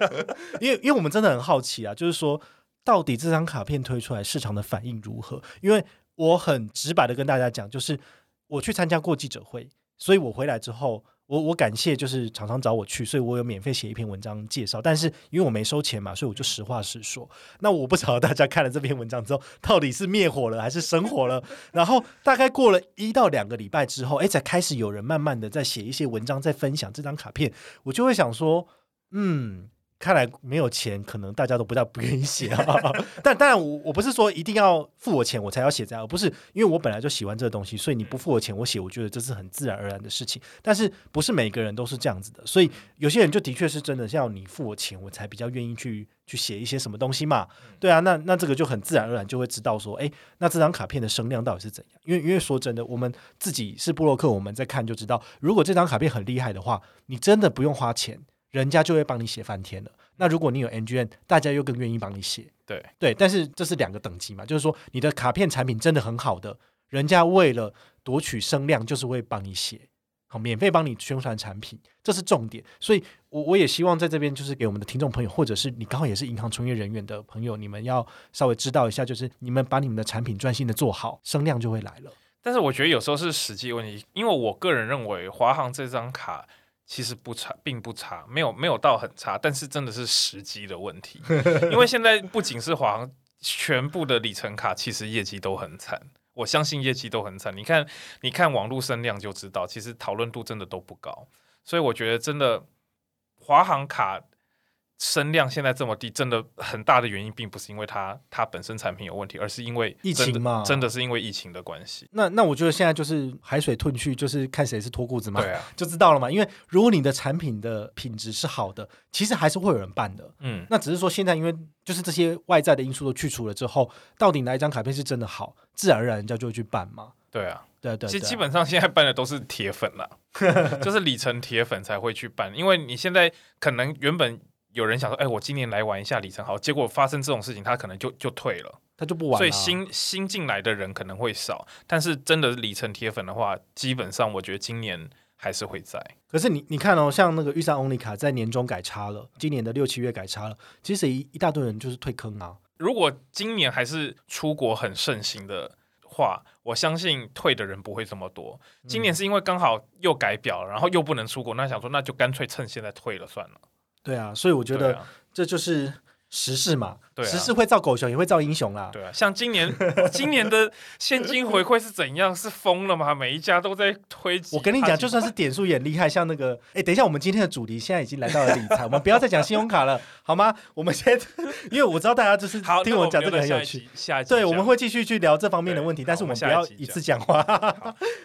因为因为我们真的很好奇啊，就是说到底这张卡片推出来市场的反应如何？因为我很直白的跟大家讲，就是我去参加过记者会，所以我回来之后。我我感谢，就是常常找我去，所以我有免费写一篇文章介绍。但是因为我没收钱嘛，所以我就实话实说。那我不晓得大家看了这篇文章之后，到底是灭火了还是生火了？然后大概过了一到两个礼拜之后，哎，才开始有人慢慢的在写一些文章，在分享这张卡片。我就会想说，嗯。看来没有钱，可能大家都不大不愿意写啊。但当然，我我不是说一定要付我钱我才要写这样，而不是因为我本来就喜欢这个东西，所以你不付我钱我写，我觉得这是很自然而然的事情。但是不是每个人都是这样子的，所以有些人就的确是真的要你付我钱，我才比较愿意去去写一些什么东西嘛。对啊，那那这个就很自然而然就会知道说，哎，那这张卡片的声量到底是怎样？因为因为说真的，我们自己是布洛克，我们在看就知道，如果这张卡片很厉害的话，你真的不用花钱。人家就会帮你写翻天了。那如果你有 NGN，大家又更愿意帮你写。对对，但是这是两个等级嘛，就是说你的卡片产品真的很好的，人家为了夺取声量，就是会帮你写，好免费帮你宣传产品，这是重点。所以，我我也希望在这边就是给我们的听众朋友，或者是你刚好也是银行从业人员的朋友，你们要稍微知道一下，就是你们把你们的产品专心的做好，声量就会来了。但是我觉得有时候是实际问题，因为我个人认为华航这张卡。其实不差，并不差，没有没有到很差，但是真的是时机的问题。因为现在不仅是华航，全部的里程卡其实业绩都很惨，我相信业绩都很惨。你看，你看网络声量就知道，其实讨论度真的都不高。所以我觉得真的华航卡声量现在这么低，真的很大的原因，并不是因为它它本身产品有问题，而是因为疫情嘛，真的是因为疫情的关系。那那我觉得现在就是海水退去，就是看谁是脱裤子嘛，对啊，就知道了嘛。因为如果你的产品的品质是好的，其实还是会有人办的。嗯，那只是说现在因为就是这些外在的因素都去除了之后，到底哪一张卡片是真的好，自然而然人家就会去办嘛。对啊，对对，其实基本上现在办的都是铁粉了，就是里程铁粉才会去办，因为你现在可能原本。有人想说，哎，我今年来玩一下里程好，结果发生这种事情，他可能就就退了，他就不玩。所以新新进来的人可能会少，但是真的里程铁粉的话，基本上我觉得今年还是会在。可是你你看哦，像那个预算 Only 卡在年终改差了，今年的六七月改差了，其实一一大堆人就是退坑啊。如果今年还是出国很盛行的话，我相信退的人不会这么多。今年是因为刚好又改表，然后又不能出国，那想说那就干脆趁现在退了算了。对啊，所以我觉得这就是时事嘛。对，时事会造狗熊，也会造英雄啦。对啊，像今年 今年的现金回馈是怎样？是疯了吗？每一家都在推。我跟你讲，就算是点数也厉害。像那个，哎，等一下，我们今天的主题现在已经来到了理财，我们不要再讲信用卡了，好吗？我们先，因为我知道大家就是听我讲这个很有趣。下一对，我们会继续去聊这方面的问题，但是我们不要一次讲话。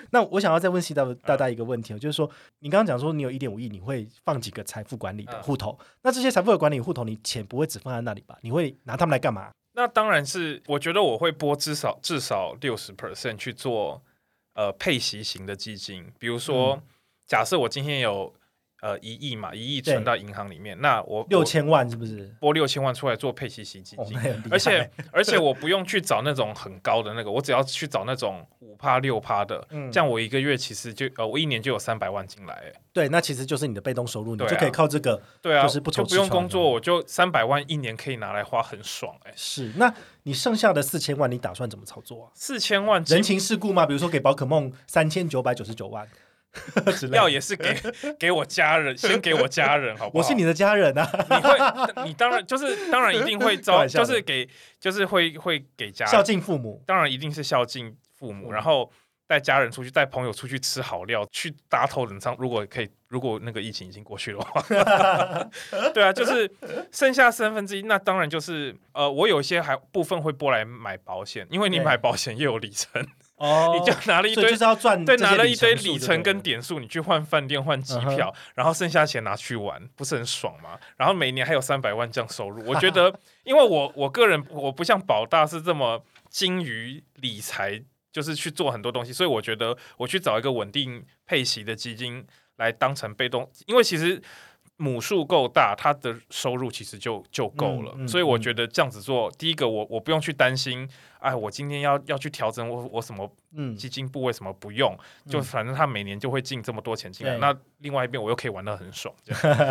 那我想要再问西大大大一个问题，就是说，你刚刚讲说你有一点五亿，你会放几个财富管理的户头？那这些财富的管理户头，你钱不会只放在那里吧？你会？拿他们来干嘛？那当然是，我觉得我会拨至少至少六十 percent 去做呃配息型的基金，比如说，假设我今天有。呃，一亿嘛，一亿存到银行里面，那我六千万是不是拨六千万出来做配息基金？而且而且我不用去找那种很高的那个，我只要去找那种五趴六趴的，嗯这样我一个月其实就呃，我一年就有三百万进来。对，那其实就是你的被动收入，你就可以靠这个，对啊，就是不就不用工作，我就三百万一年可以拿来花，很爽哎。是，那你剩下的四千万，你打算怎么操作啊？四千万人情世故吗？比如说给宝可梦三千九百九十九万。要也是给 给我家人，先给我家人，好不好？我是你的家人啊！你会，你当然就是当然一定会招，就是给，就是会会给家孝敬父母，当然一定是孝敬父母，然后带家人出去，带朋友出去吃好料，去搭头等舱。如果可以，如果那个疫情已经过去的话，对啊，就是剩下三分之一，那当然就是呃，我有一些还部分会拨来买保险，因为你买保险又有里程。哦，你就拿了一堆，就是要赚对，拿了一堆里程跟点数，你去换饭店、换机票，然后剩下钱拿去玩，不是很爽吗？然后每年还有三百万这样收入，我觉得，因为我我个人我不像保大是这么精于理财，就是去做很多东西，所以我觉得我去找一个稳定配息的基金来当成被动，因为其实。母数够大，它的收入其实就就够了，所以我觉得这样子做，第一个我我不用去担心，哎，我今天要要去调整我我什么基金部位什么不用，就反正他每年就会进这么多钱进来，那另外一边我又可以玩的很爽。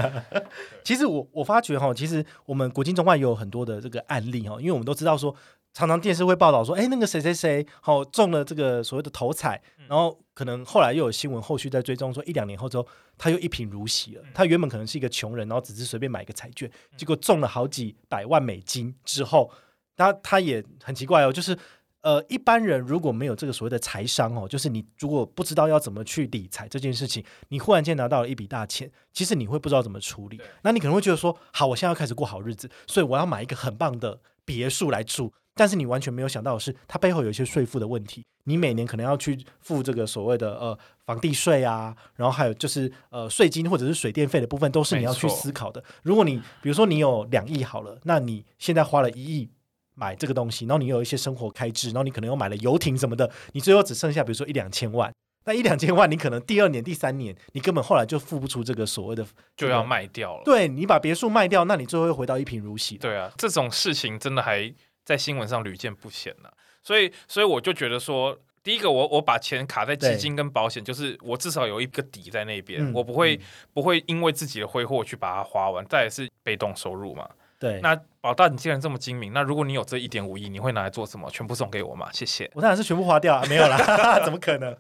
其实我我发觉哈，其实我们国金中外也有很多的这个案例哈，因为我们都知道说。常常电视会报道说，哎，那个谁谁谁好中了这个所谓的头彩，然后可能后来又有新闻后续在追踪说，一两年后之后他又一贫如洗了。他原本可能是一个穷人，然后只是随便买一个彩券，结果中了好几百万美金之后，他他也很奇怪哦，就是呃一般人如果没有这个所谓的财商哦，就是你如果不知道要怎么去理财这件事情，你忽然间拿到了一笔大钱，其实你会不知道怎么处理。那你可能会觉得说，好，我现在要开始过好日子，所以我要买一个很棒的别墅来住。但是你完全没有想到的是，它背后有一些税负的问题。你每年可能要去付这个所谓的呃房地税啊，然后还有就是呃税金或者是水电费的部分，都是你要去思考的。如果你比如说你有两亿好了，那你现在花了一亿买这个东西，然后你有一些生活开支，然后你可能又买了游艇什么的，你最后只剩下比如说一两千万。那一两千万，你可能第二年、第三年，你根本后来就付不出这个所谓的，就要卖掉了。对你把别墅卖掉，那你最后又回到一贫如洗。对啊，这种事情真的还。在新闻上屡见不鲜了，所以所以我就觉得说，第一个我我把钱卡在基金跟保险，就是我至少有一个底在那边，我不会不会因为自己的挥霍去把它花完。再是被动收入嘛，对。那宝大，你既然这么精明，那如果你有这一点五亿，你会拿来做什么？全部送给我吗？谢谢。我当然是全部花掉啊，没有啦，怎么可能？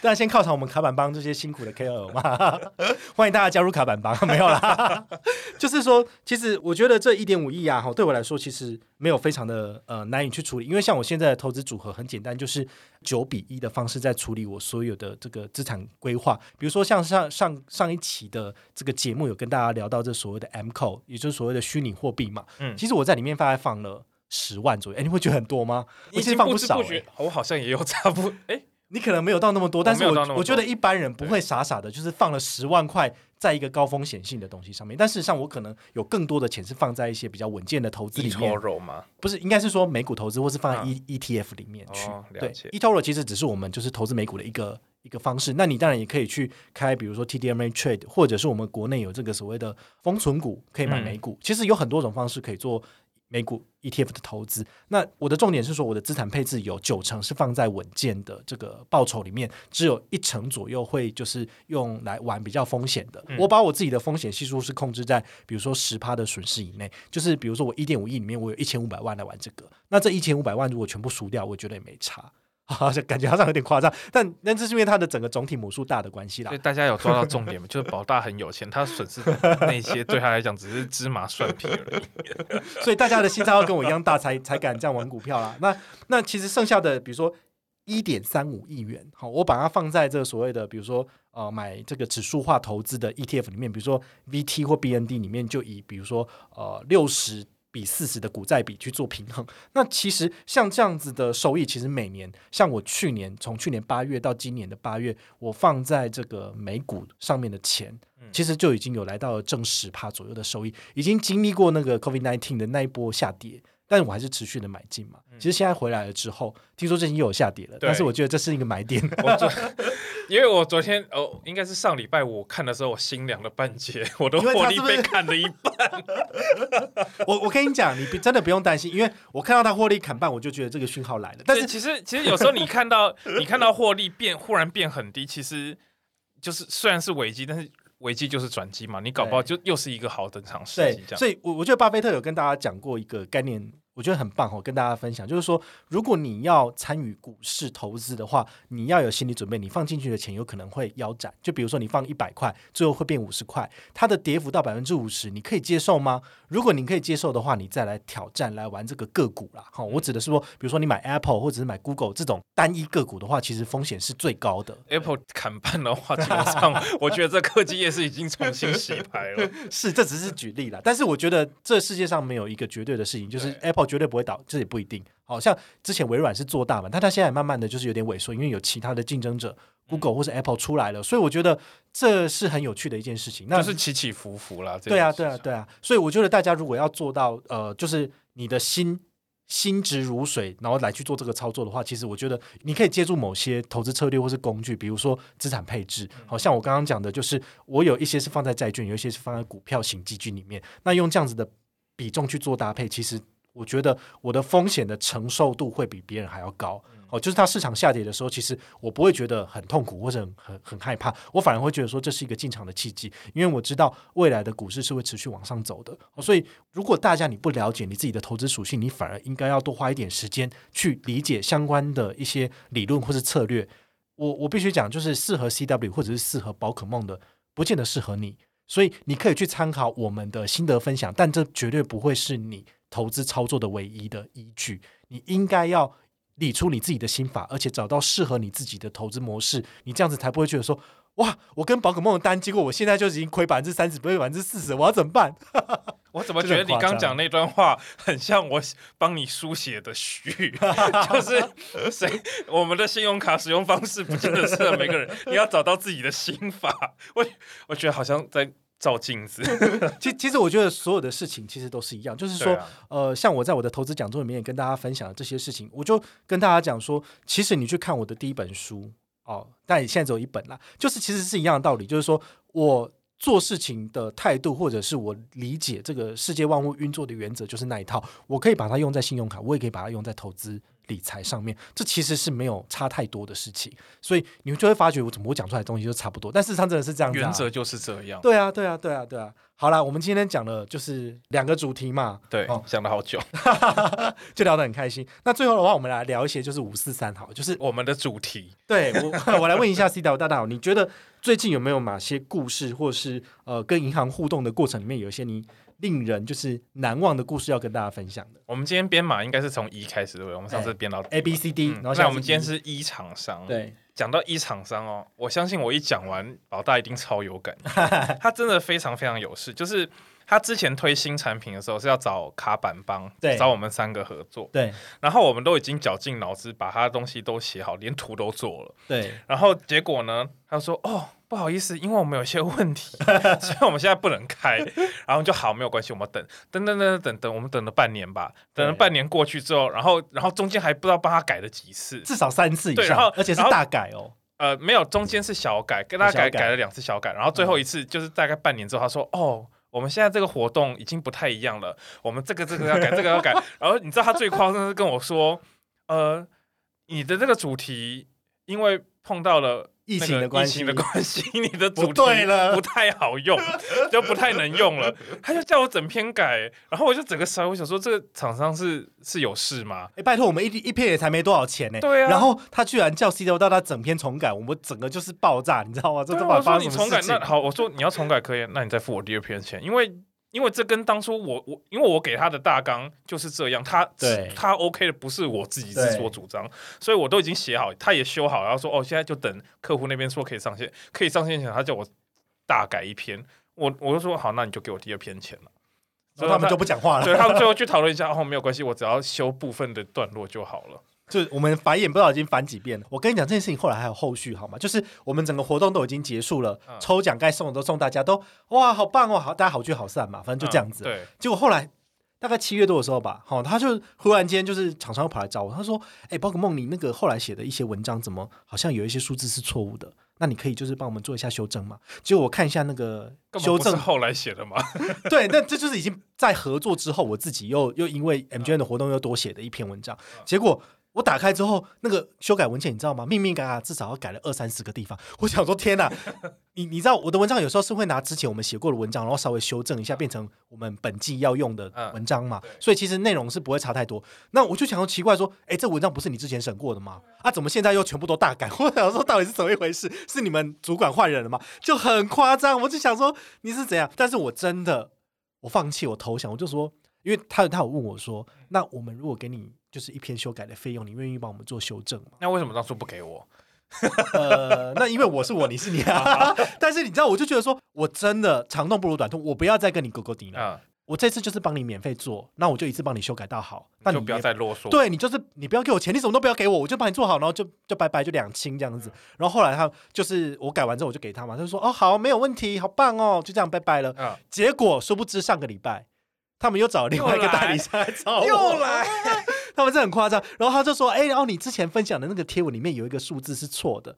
当然先犒赏我们卡板帮这些辛苦的 KOL 嘛，欢迎大家加入卡板帮，没有啦。就是说，其实我觉得这一点五亿啊，哈，对我来说其实没有非常的呃难以去处理，因为像我现在的投资组合很简单，就是九比一的方式在处理我所有的这个资产规划。比如说像上上上一期的这个节目有跟大家聊到这所谓的 M 扣，也就是所谓的虚拟货币嘛。嗯，其实我在里面大概放了十万左右，哎，你会觉得很多吗？其实放不少，我好像也有差不，哎，你可能没有到那么多，但是我我觉得一般人不会傻傻的，就是放了十万块在一个高风险性的东西上面。但事实上，我可能有更多的钱是放在一些比较稳健的投资里面。不是，应该是说美股投资，或是放在 E E T F 里面去。对，eToro 其实只是我们就是投资美股的一个一个方式。那你当然也可以去开，比如说 T D M A Trade，或者是我们国内有这个所谓的封存股，可以买美股。其实有很多种方式可以做。美股 ETF 的投资，那我的重点是说，我的资产配置有九成是放在稳健的这个报酬里面，只有一成左右会就是用来玩比较风险的。我把我自己的风险系数是控制在，比如说十趴的损失以内，就是比如说我一点五亿里面，我有一千五百万来玩这个，那这一千五百万如果全部输掉，我觉得也没差。好像感觉好像有点夸张，但 那这是因为它的整个总体母数大的关系啦。所以大家有抓到重点吗？就是保大很有钱，他损失那些对他来讲只是芝麻蒜皮而已。所以大家的心脏要跟我一样大，才才敢这样玩股票啦。那那其实剩下的，比如说一点三五亿元，好，我把它放在这个所谓的，比如说呃买这个指数化投资的 ETF 里面，比如说 VT 或 BND 里面，就以比如说呃六十。比四十的股债比去做平衡，那其实像这样子的收益，其实每年像我去年从去年八月到今年的八月，我放在这个美股上面的钱，其实就已经有来到了正十帕左右的收益，已经经历过那个 COVID nineteen 的那一波下跌。但是我还是持续的买进嘛。其实现在回来了之后，听说最近又有下跌了，但是我觉得这是一个买点。我昨因为我昨天哦，应该是上礼拜五看的时候，我心凉了半截，我的获利被砍了一半。我我跟你讲，你真的不用担心，因为我看到它获利砍半，我就觉得这个讯号来了。但是其实其实有时候你看到你看到获利变忽然变很低，其实就是虽然是危机，但是危机就是转机嘛。你搞不好就又是一个好的尝试。对，所以，我我觉得巴菲特有跟大家讲过一个概念。我觉得很棒哦，跟大家分享，就是说，如果你要参与股市投资的话，你要有心理准备，你放进去的钱有可能会腰斩。就比如说，你放一百块，最后会变五十块，它的跌幅到百分之五十，你可以接受吗？如果你可以接受的话，你再来挑战来玩这个个股啦。好，我指的是说，比如说你买 Apple 或者是买 Google 这种单一个股的话，其实风险是最高的。Apple 砍半的话，基本上 我觉得这科技业是已经重新洗牌了。是，这只是举例了，但是我觉得这世界上没有一个绝对的事情，就是 Apple。绝对不会倒，这也不一定。好像之前微软是做大嘛，但它现在慢慢的就是有点萎缩，因为有其他的竞争者，Google 或是 Apple 出来了，所以我觉得这是很有趣的一件事情。那是起起伏伏啦。对啊，对啊，对啊。所以我觉得大家如果要做到，呃，就是你的心心直如水，然后来去做这个操作的话，其实我觉得你可以借助某些投资策略或是工具，比如说资产配置。好像我刚刚讲的，就是我有一些是放在债券，有一些是放在股票型基金里面。那用这样子的比重去做搭配，其实。我觉得我的风险的承受度会比别人还要高哦，就是它市场下跌的时候，其实我不会觉得很痛苦或者很很很害怕，我反而会觉得说这是一个进场的契机，因为我知道未来的股市是会持续往上走的。所以如果大家你不了解你自己的投资属性，你反而应该要多花一点时间去理解相关的一些理论或是策略。我我必须讲，就是适合 CW 或者是适合宝可梦的，不见得适合你，所以你可以去参考我们的心得分享，但这绝对不会是你。投资操作的唯一的依据，你应该要理出你自己的心法，而且找到适合你自己的投资模式。你这样子才不会觉得说，哇，我跟宝可梦的单，结果我现在就已经亏百分之三十，亏百分之四十，我要怎么办？我怎么觉得你刚讲那段话很像我帮你书写的序？就是谁我们的信用卡使用方式不见得适合每个人，你要找到自己的心法。我我觉得好像在。照镜子，其其实我觉得所有的事情其实都是一样，就是说，呃，像我在我的投资讲座里面也跟大家分享了这些事情，我就跟大家讲说，其实你去看我的第一本书哦，但你现在只有一本啦，就是其实是一样的道理，就是说我做事情的态度，或者是我理解这个世界万物运作的原则，就是那一套，我可以把它用在信用卡，我也可以把它用在投资理财上面，这其实是没有差太多的事情。所以你就会发觉，我怎么我讲出来的东西就差不多，但事实上真的是这样子。原则就是这样。对啊，对啊，对啊，对啊。好了，我们今天讲的就是两个主题嘛。对，讲了好久，就聊得很开心。那最后的话，我们来聊一些就是五四三好，就是我们的主题。对我，我来问一下 C W 大大好，你觉得最近有没有哪些故事，或是呃跟银行互动的过程里面，有一些你令人就是难忘的故事要跟大家分享的？我们今天编码应该是从一开始对不对？我们上次编到 A B C D，然后像我们今天是一厂商，对。讲到一厂商哦，我相信我一讲完，老大一定超有感，他真的非常非常有事。就是他之前推新产品的时候是要找卡板帮，找我们三个合作，对。然后我们都已经绞尽脑汁把他的东西都写好，连图都做了，对。然后结果呢，他说哦。不好意思，因为我们有些问题，所以我们现在不能开。然后就好，没有关系，我们等等等等等等，我们等了半年吧。等了半年过去之后，然后然后中间还不知道帮他改了几次，至少三次以上，然后而且是大改哦。呃，没有，中间是小改，跟他改改了两次小改，然后最后一次就是大概半年之后，他说：“哦，我们现在这个活动已经不太一样了，我们这个这个要改，这个要改。”然后你知道他最夸张的是跟我说：“呃，你的这个主题因为碰到了。”疫情的关系，疫情的关系，你的 主题不太好用，就不太能用了。他就叫我整篇改，然后我就整个傻，我想说这个厂商是是有事吗？哎，拜托，我们一一篇也才没多少钱呢。对啊。然后他居然叫 C O 到他整篇重改，我们整个就是爆炸，你知道吗？这这把发你重改那好，我说你要重改可以，那你再付我第二篇钱，因为。因为这跟当初我我因为我给他的大纲就是这样，他他 OK 的不是我自己自作主张，所以我都已经写好，他也修好，然后说哦，现在就等客户那边说可以上线，可以上线前，他叫我大改一篇，我我就说好，那你就给我第二篇钱了，所以他们就不讲话了，对他们最后去讨论一下，哦，没有关系，我只要修部分的段落就好了。就我们繁衍不知道已经繁几遍了。我跟你讲这件事情，后来还有后续，好吗？就是我们整个活动都已经结束了，抽奖该送的都送，大家都哇，好棒哦，好，大家好聚好散嘛，反正就这样子。对。结果后来大概七月多的时候吧，好，他就忽然间就是厂商又跑来找我，他说：“哎，宝可梦，你那个后来写的一些文章，怎么好像有一些数字是错误的？那你可以就是帮我们做一下修正嘛？”结果我看一下那个修正，后来写的吗？对，那这就是已经在合作之后，我自己又又因为 MGN 的活动又多写的一篇文章，结果。我打开之后，那个修改文件你知道吗？密密嘎嘎，至少要改了二三十个地方。我想说，天哪！你你知道我的文章有时候是会拿之前我们写过的文章，然后稍微修正一下，变成我们本季要用的文章嘛？所以其实内容是不会差太多。那我就想说奇怪，说，哎，这文章不是你之前审过的吗？啊，怎么现在又全部都大改？我想说，到底是怎么一回事？是你们主管换人了吗？就很夸张。我就想说你是怎样？但是我真的，我放弃，我投降。我就说，因为他他有问我说，那我们如果给你。就是一篇修改的费用，你愿意帮我们做修正吗？那为什么当初不给我？呃，那因为我是我，你是你啊。但是你知道，我就觉得说，我真的长痛不如短痛，我不要再跟你勾勾底了。我这次就是帮你免费做，那我就一次帮你修改到好。那你不要再啰嗦。对你就是你不要给我钱，你什么都不要给我，我就帮你做好，然后就就拜拜，就两清这样子。然后后来他就是我改完之后，我就给他嘛，他就说哦好，没有问题，好棒哦，就这样拜拜了。结果殊不知上个礼拜他们又找另外一个代理商来找我，又来。他们这很夸张，然后他就说：“哎，然后你之前分享的那个贴文里面有一个数字是错的。”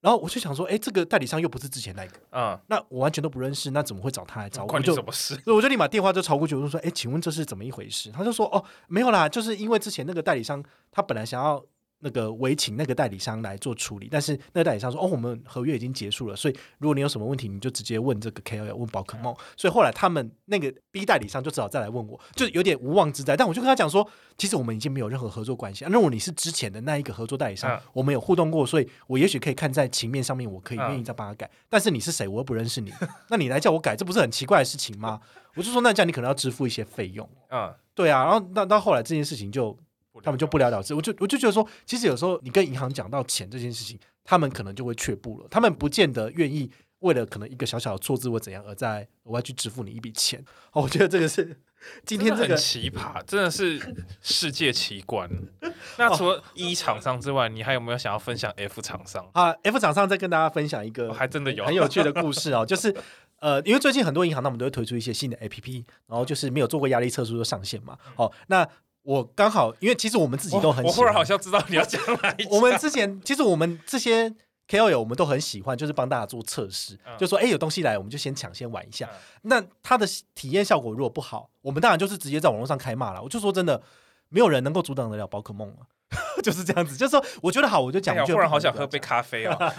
然后我就想说：“哎，这个代理商又不是之前那个，嗯，那我完全都不认识，那怎么会找他来找我？就什么事？我就立马电话就超过去，我就说：‘哎，请问这是怎么一回事？’他就说：‘哦，没有啦，就是因为之前那个代理商他本来想要。’”那个委请那个代理商来做处理，但是那个代理商说：“哦，我们合约已经结束了，所以如果你有什么问题，你就直接问这个 KOL，问宝可梦。”所以后来他们那个 B 代理商就只好再来问我，就有点无妄之灾。但我就跟他讲说：“其实我们已经没有任何合作关系。如果你是之前的那一个合作代理商，我们有互动过，所以我也许可以看在情面上面，我可以愿意再帮他改。但是你是谁？我又不认识你，那你来叫我改，这不是很奇怪的事情吗？”我就说：“那这样你可能要支付一些费用。”嗯，对啊。然后到到后来这件事情就。他们就不了了之，我就我就觉得说，其实有时候你跟银行讲到钱这件事情，他们可能就会却步了，他们不见得愿意为了可能一个小小的错字或怎样而在额外去支付你一笔钱。哦，我觉得这个是今天这个奇葩，真的是世界奇观。那除了一厂商之外，你还有没有想要分享 F 厂商啊？F 厂商再跟大家分享一个，还真的有很有趣的故事哦，就是呃，因为最近很多银行他们都会推出一些新的 APP，然后就是没有做过压力测试就上线嘛。哦，那。我刚好，因为其实我们自己都很，我忽然好像知道你要讲哪一我们之前其实我们这些 KOL 我们都很喜欢，就是帮大家做测试，就说哎有东西来，我们就先抢先玩一下。那它的体验效果如果不好，我们当然就是直接在网络上开骂了。我就说真的，没有人能够阻挡得了宝可梦了。就是这样子，就是说，我觉得好，我就讲。我忽然好想喝杯咖啡哦，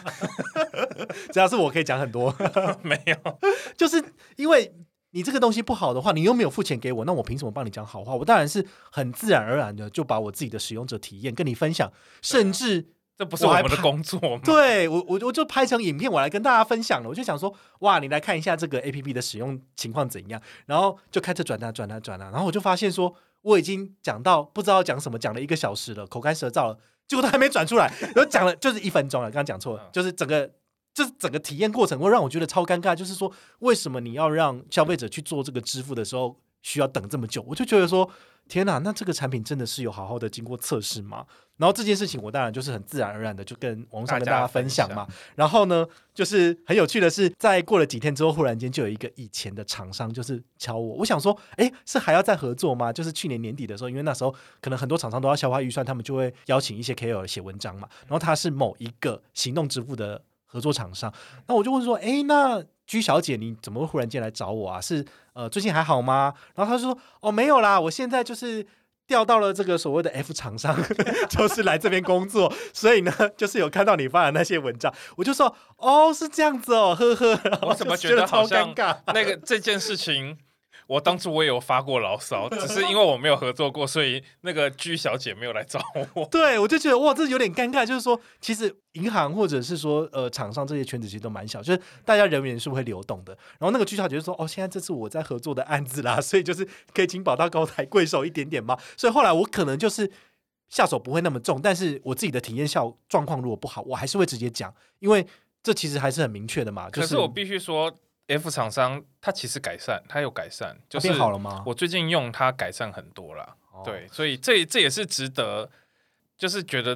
只要是我可以讲很多。没有，就是因为你这个东西不好的话，你又没有付钱给我，那我凭什么帮你讲好话？我当然是很自然而然的就把我自己的使用者体验跟你分享，甚至这不是我们的工作吗？对我，我我就拍成影片，我来跟大家分享了。我就想说，哇，你来看一下这个 A P P 的使用情况怎样？然后就开始转啊转啊转啊，然后我就发现说。我已经讲到不知道讲什么，讲了一个小时了，口干舌燥了，结果都还没转出来，然后讲了就是一分钟了，刚刚讲错了，就是整个就是整个体验过程会让我觉得超尴尬，就是说为什么你要让消费者去做这个支付的时候需要等这么久？我就觉得说。天哪，那这个产品真的是有好好的经过测试吗？然后这件事情我当然就是很自然而然的就跟网上跟大家分享嘛。然后呢，就是很有趣的是，在过了几天之后，忽然间就有一个以前的厂商就是敲我，我想说，哎，是还要再合作吗？就是去年年底的时候，因为那时候可能很多厂商都要消化预算，他们就会邀请一些 KOL 写文章嘛。然后他是某一个行动支付的合作厂商，那我就问说，哎，那。居小姐，你怎么会忽然间来找我啊？是呃，最近还好吗？然后她说：“哦，没有啦，我现在就是调到了这个所谓的 F 厂商，就是来这边工作，所以呢，就是有看到你发的那些文章，我就说：哦，是这样子哦，呵呵。我怎么觉得 好尴尬？那个这件事情。”我当初我也有发过牢骚，只是因为我没有合作过，所以那个居小姐没有来找我。对，我就觉得哇，这有点尴尬。就是说，其实银行或者是说呃厂商这些圈子其实都蛮小，就是大家人员是会流动的。然后那个居小姐就说：“哦，现在这是我在合作的案子啦，所以就是可以请保到高抬贵手一点点吗？”所以后来我可能就是下手不会那么重，但是我自己的体验效状况如果不好，我还是会直接讲，因为这其实还是很明确的嘛。可是我必须说。F 厂商它其实改善，它有改善，就是好了吗？我最近用它改善很多了，对，所以这这也是值得，就是觉得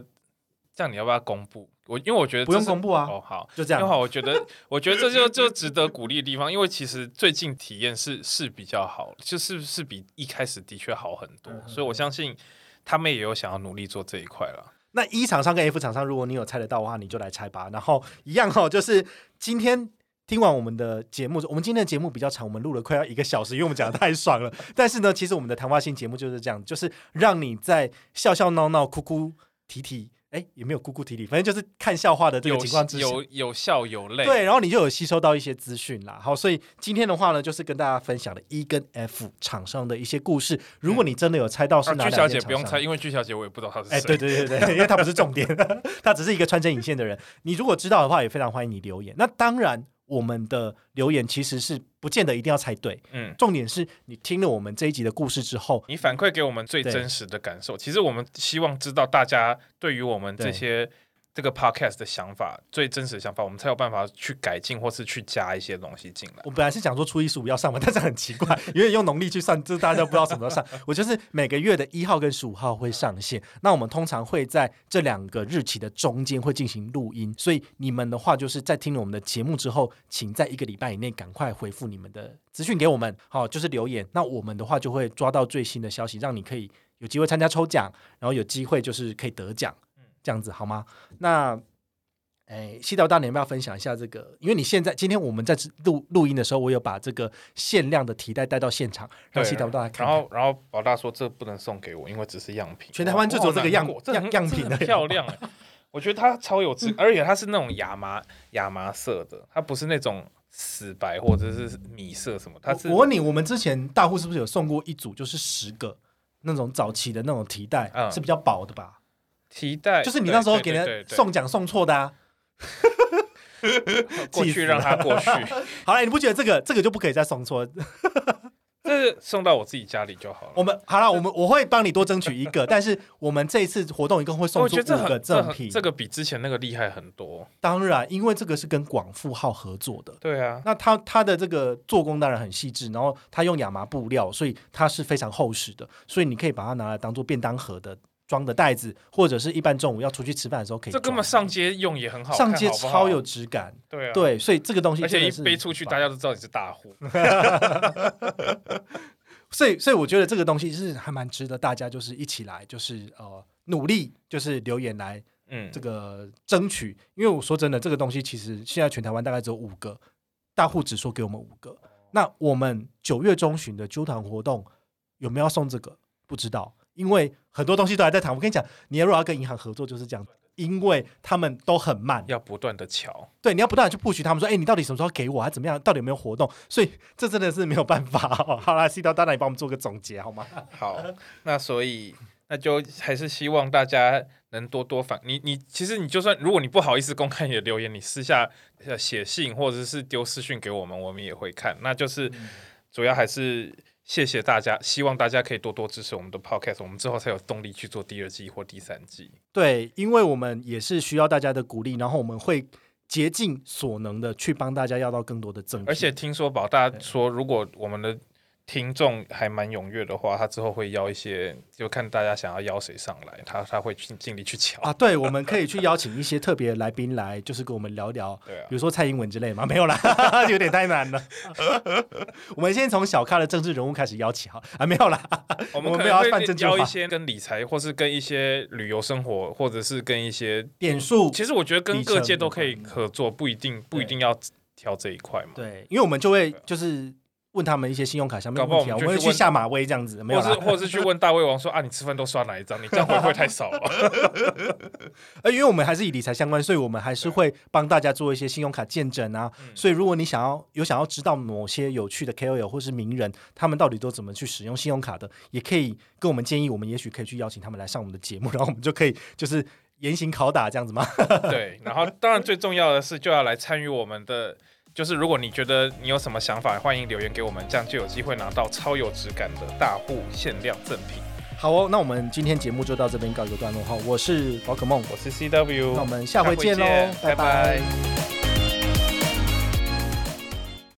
这样你要不要公布？我因为我觉得不用公布啊，哦好，就这样。好，我觉得我觉得这就就值得鼓励的地方，因为其实最近体验是是比较好，就是是比一开始的确好很多，所以我相信他们也有想要努力做这一块了。那一厂商跟 F 厂商，如果你有猜得到的话，你就来猜吧。然后一样哈，就是今天。听完我们的节目，我们今天的节目比较长，我们录了快要一个小时，因为我们讲的太爽了。但是呢，其实我们的谈话性节目就是这样，就是让你在笑笑闹闹、哭哭啼啼，哎，也没有哭哭啼啼，反正就是看笑话的这个情况之下，有有笑有泪，对，然后你就有吸收到一些资讯啦。好，所以今天的话呢，就是跟大家分享了 E 跟 F 厂商的一些故事。如果你真的有猜到是哪两小姐不用猜，因为鞠小姐我也不知道她是谁。哎，对对对对，因为她不是重点，她只是一个穿针引线的人。你如果知道的话，也非常欢迎你留言。那当然。我们的留言其实是不见得一定要猜对，嗯，重点是你听了我们这一集的故事之后，你反馈给我们最真实的感受。其实我们希望知道大家对于我们这些。这个 podcast 的想法最真实的想法，我们才有办法去改进或是去加一些东西进来。我本来是想说初一十五要上嘛，但是很奇怪，因为用农历去算，就是大家都不知道什么时候上。我就是每个月的一号跟十五号会上线。那我们通常会在这两个日期的中间会进行录音，所以你们的话就是在听了我们的节目之后，请在一个礼拜以内赶快回复你们的资讯给我们，好，就是留言。那我们的话就会抓到最新的消息，让你可以有机会参加抽奖，然后有机会就是可以得奖。这样子好吗？那，哎，西岛大，你要不要分享一下这个？因为你现在今天我们在录录音的时候，我有把这个限量的提袋带到现场，让西岛大看。然后，然后老大说这不能送给我，因为只是样品。全台湾就只有这个样样样品的漂亮，我觉得它超有质，而且它是那种亚麻亚麻色的，它不是那种死白或者是米色什么。它是我问你，我们之前大户是不是有送过一组，就是十个那种早期的那种提袋，是比较薄的吧？提袋就是你那时候给人送奖送错的啊，过去让他过去。好了，你不觉得这个这个就不可以再送错？这送到我自己家里就好了。我们好了，我们我会帮你多争取一个，但是我们这一次活动一共会送出五个赠品，这个比之前那个厉害很多。当然，因为这个是跟广富号合作的。对啊，那它它的这个做工当然很细致，然后它用亚麻布料，所以它是非常厚实的，所以你可以把它拿来当做便当盒的。装的袋子，或者是一般中午要出去吃饭的时候可以。这根本上街用也很好，上街超有质感。对啊，对，所以这个东西，而且一背出去，大家都知道你是大户。所以，所以我觉得这个东西是还蛮值得大家就是一起来，就是呃努力，就是留言来，嗯，这个争取。因为我说真的，这个东西其实现在全台湾大概只有五个大户，只说给我们五个。那我们九月中旬的揪团活动有没有送这个？不知道。因为很多东西都还在谈。我跟你讲，你如果要跟银行合作，就是这样。因为他们都很慢，要不断的瞧。对，你要不断的去布局他们，说，哎，你到底什么时候给我，还怎么样？到底有没有活动？所以这真的是没有办法。好啦 c 刀大大，你帮我们做个总结好吗？好，那所以那就还是希望大家能多多反你你其实你就算如果你不好意思公开你的留言，你私下写信或者是丢私讯给我们，我们也会看。那就是主要还是。谢谢大家，希望大家可以多多支持我们的 podcast，我们之后才有动力去做第二季或第三季。对，因为我们也是需要大家的鼓励，然后我们会竭尽所能的去帮大家要到更多的证据。而且听说宝大说，如果我们的听众还蛮踊跃的话，他之后会邀一些，就看大家想要邀谁上来，他他会尽尽力去抢啊。对，我们可以去邀请一些特别来宾来，就是跟我们聊聊，对啊，比如说蔡英文之类嘛，没有啦，有点太难了。我们先从小咖的政治人物开始邀请哈，啊，没有啦，我们可能要邀一些跟理财，或是跟一些旅游生活，或者是跟一些点数。其实我觉得跟各界都可以合作，不一定不一定要挑这一块嘛。对，因为我们就会就是。问他们一些信用卡相关问题，我们会去下马威这样子，没有，或是或是去问大胃王说啊，你吃饭都刷哪一张？你这样会不会太少了？呃，因为我们还是以理财相关，所以我们还是会帮大家做一些信用卡见证啊。所以如果你想要有想要知道某些有趣的 KOL 或是名人，他们到底都怎么去使用信用卡的，也可以跟我们建议，我们也许可以去邀请他们来上我们的节目，然后我们就可以就是严刑拷打这样子吗？对，然后当然最重要的是就要来参与我们的。就是如果你觉得你有什么想法，欢迎留言给我们，这样就有机会拿到超有质感的大户限量赠品。好哦，那我们今天节目就到这边告一个段落哈。我是宝可梦，我是 CW，那我们下回见喽，拜拜。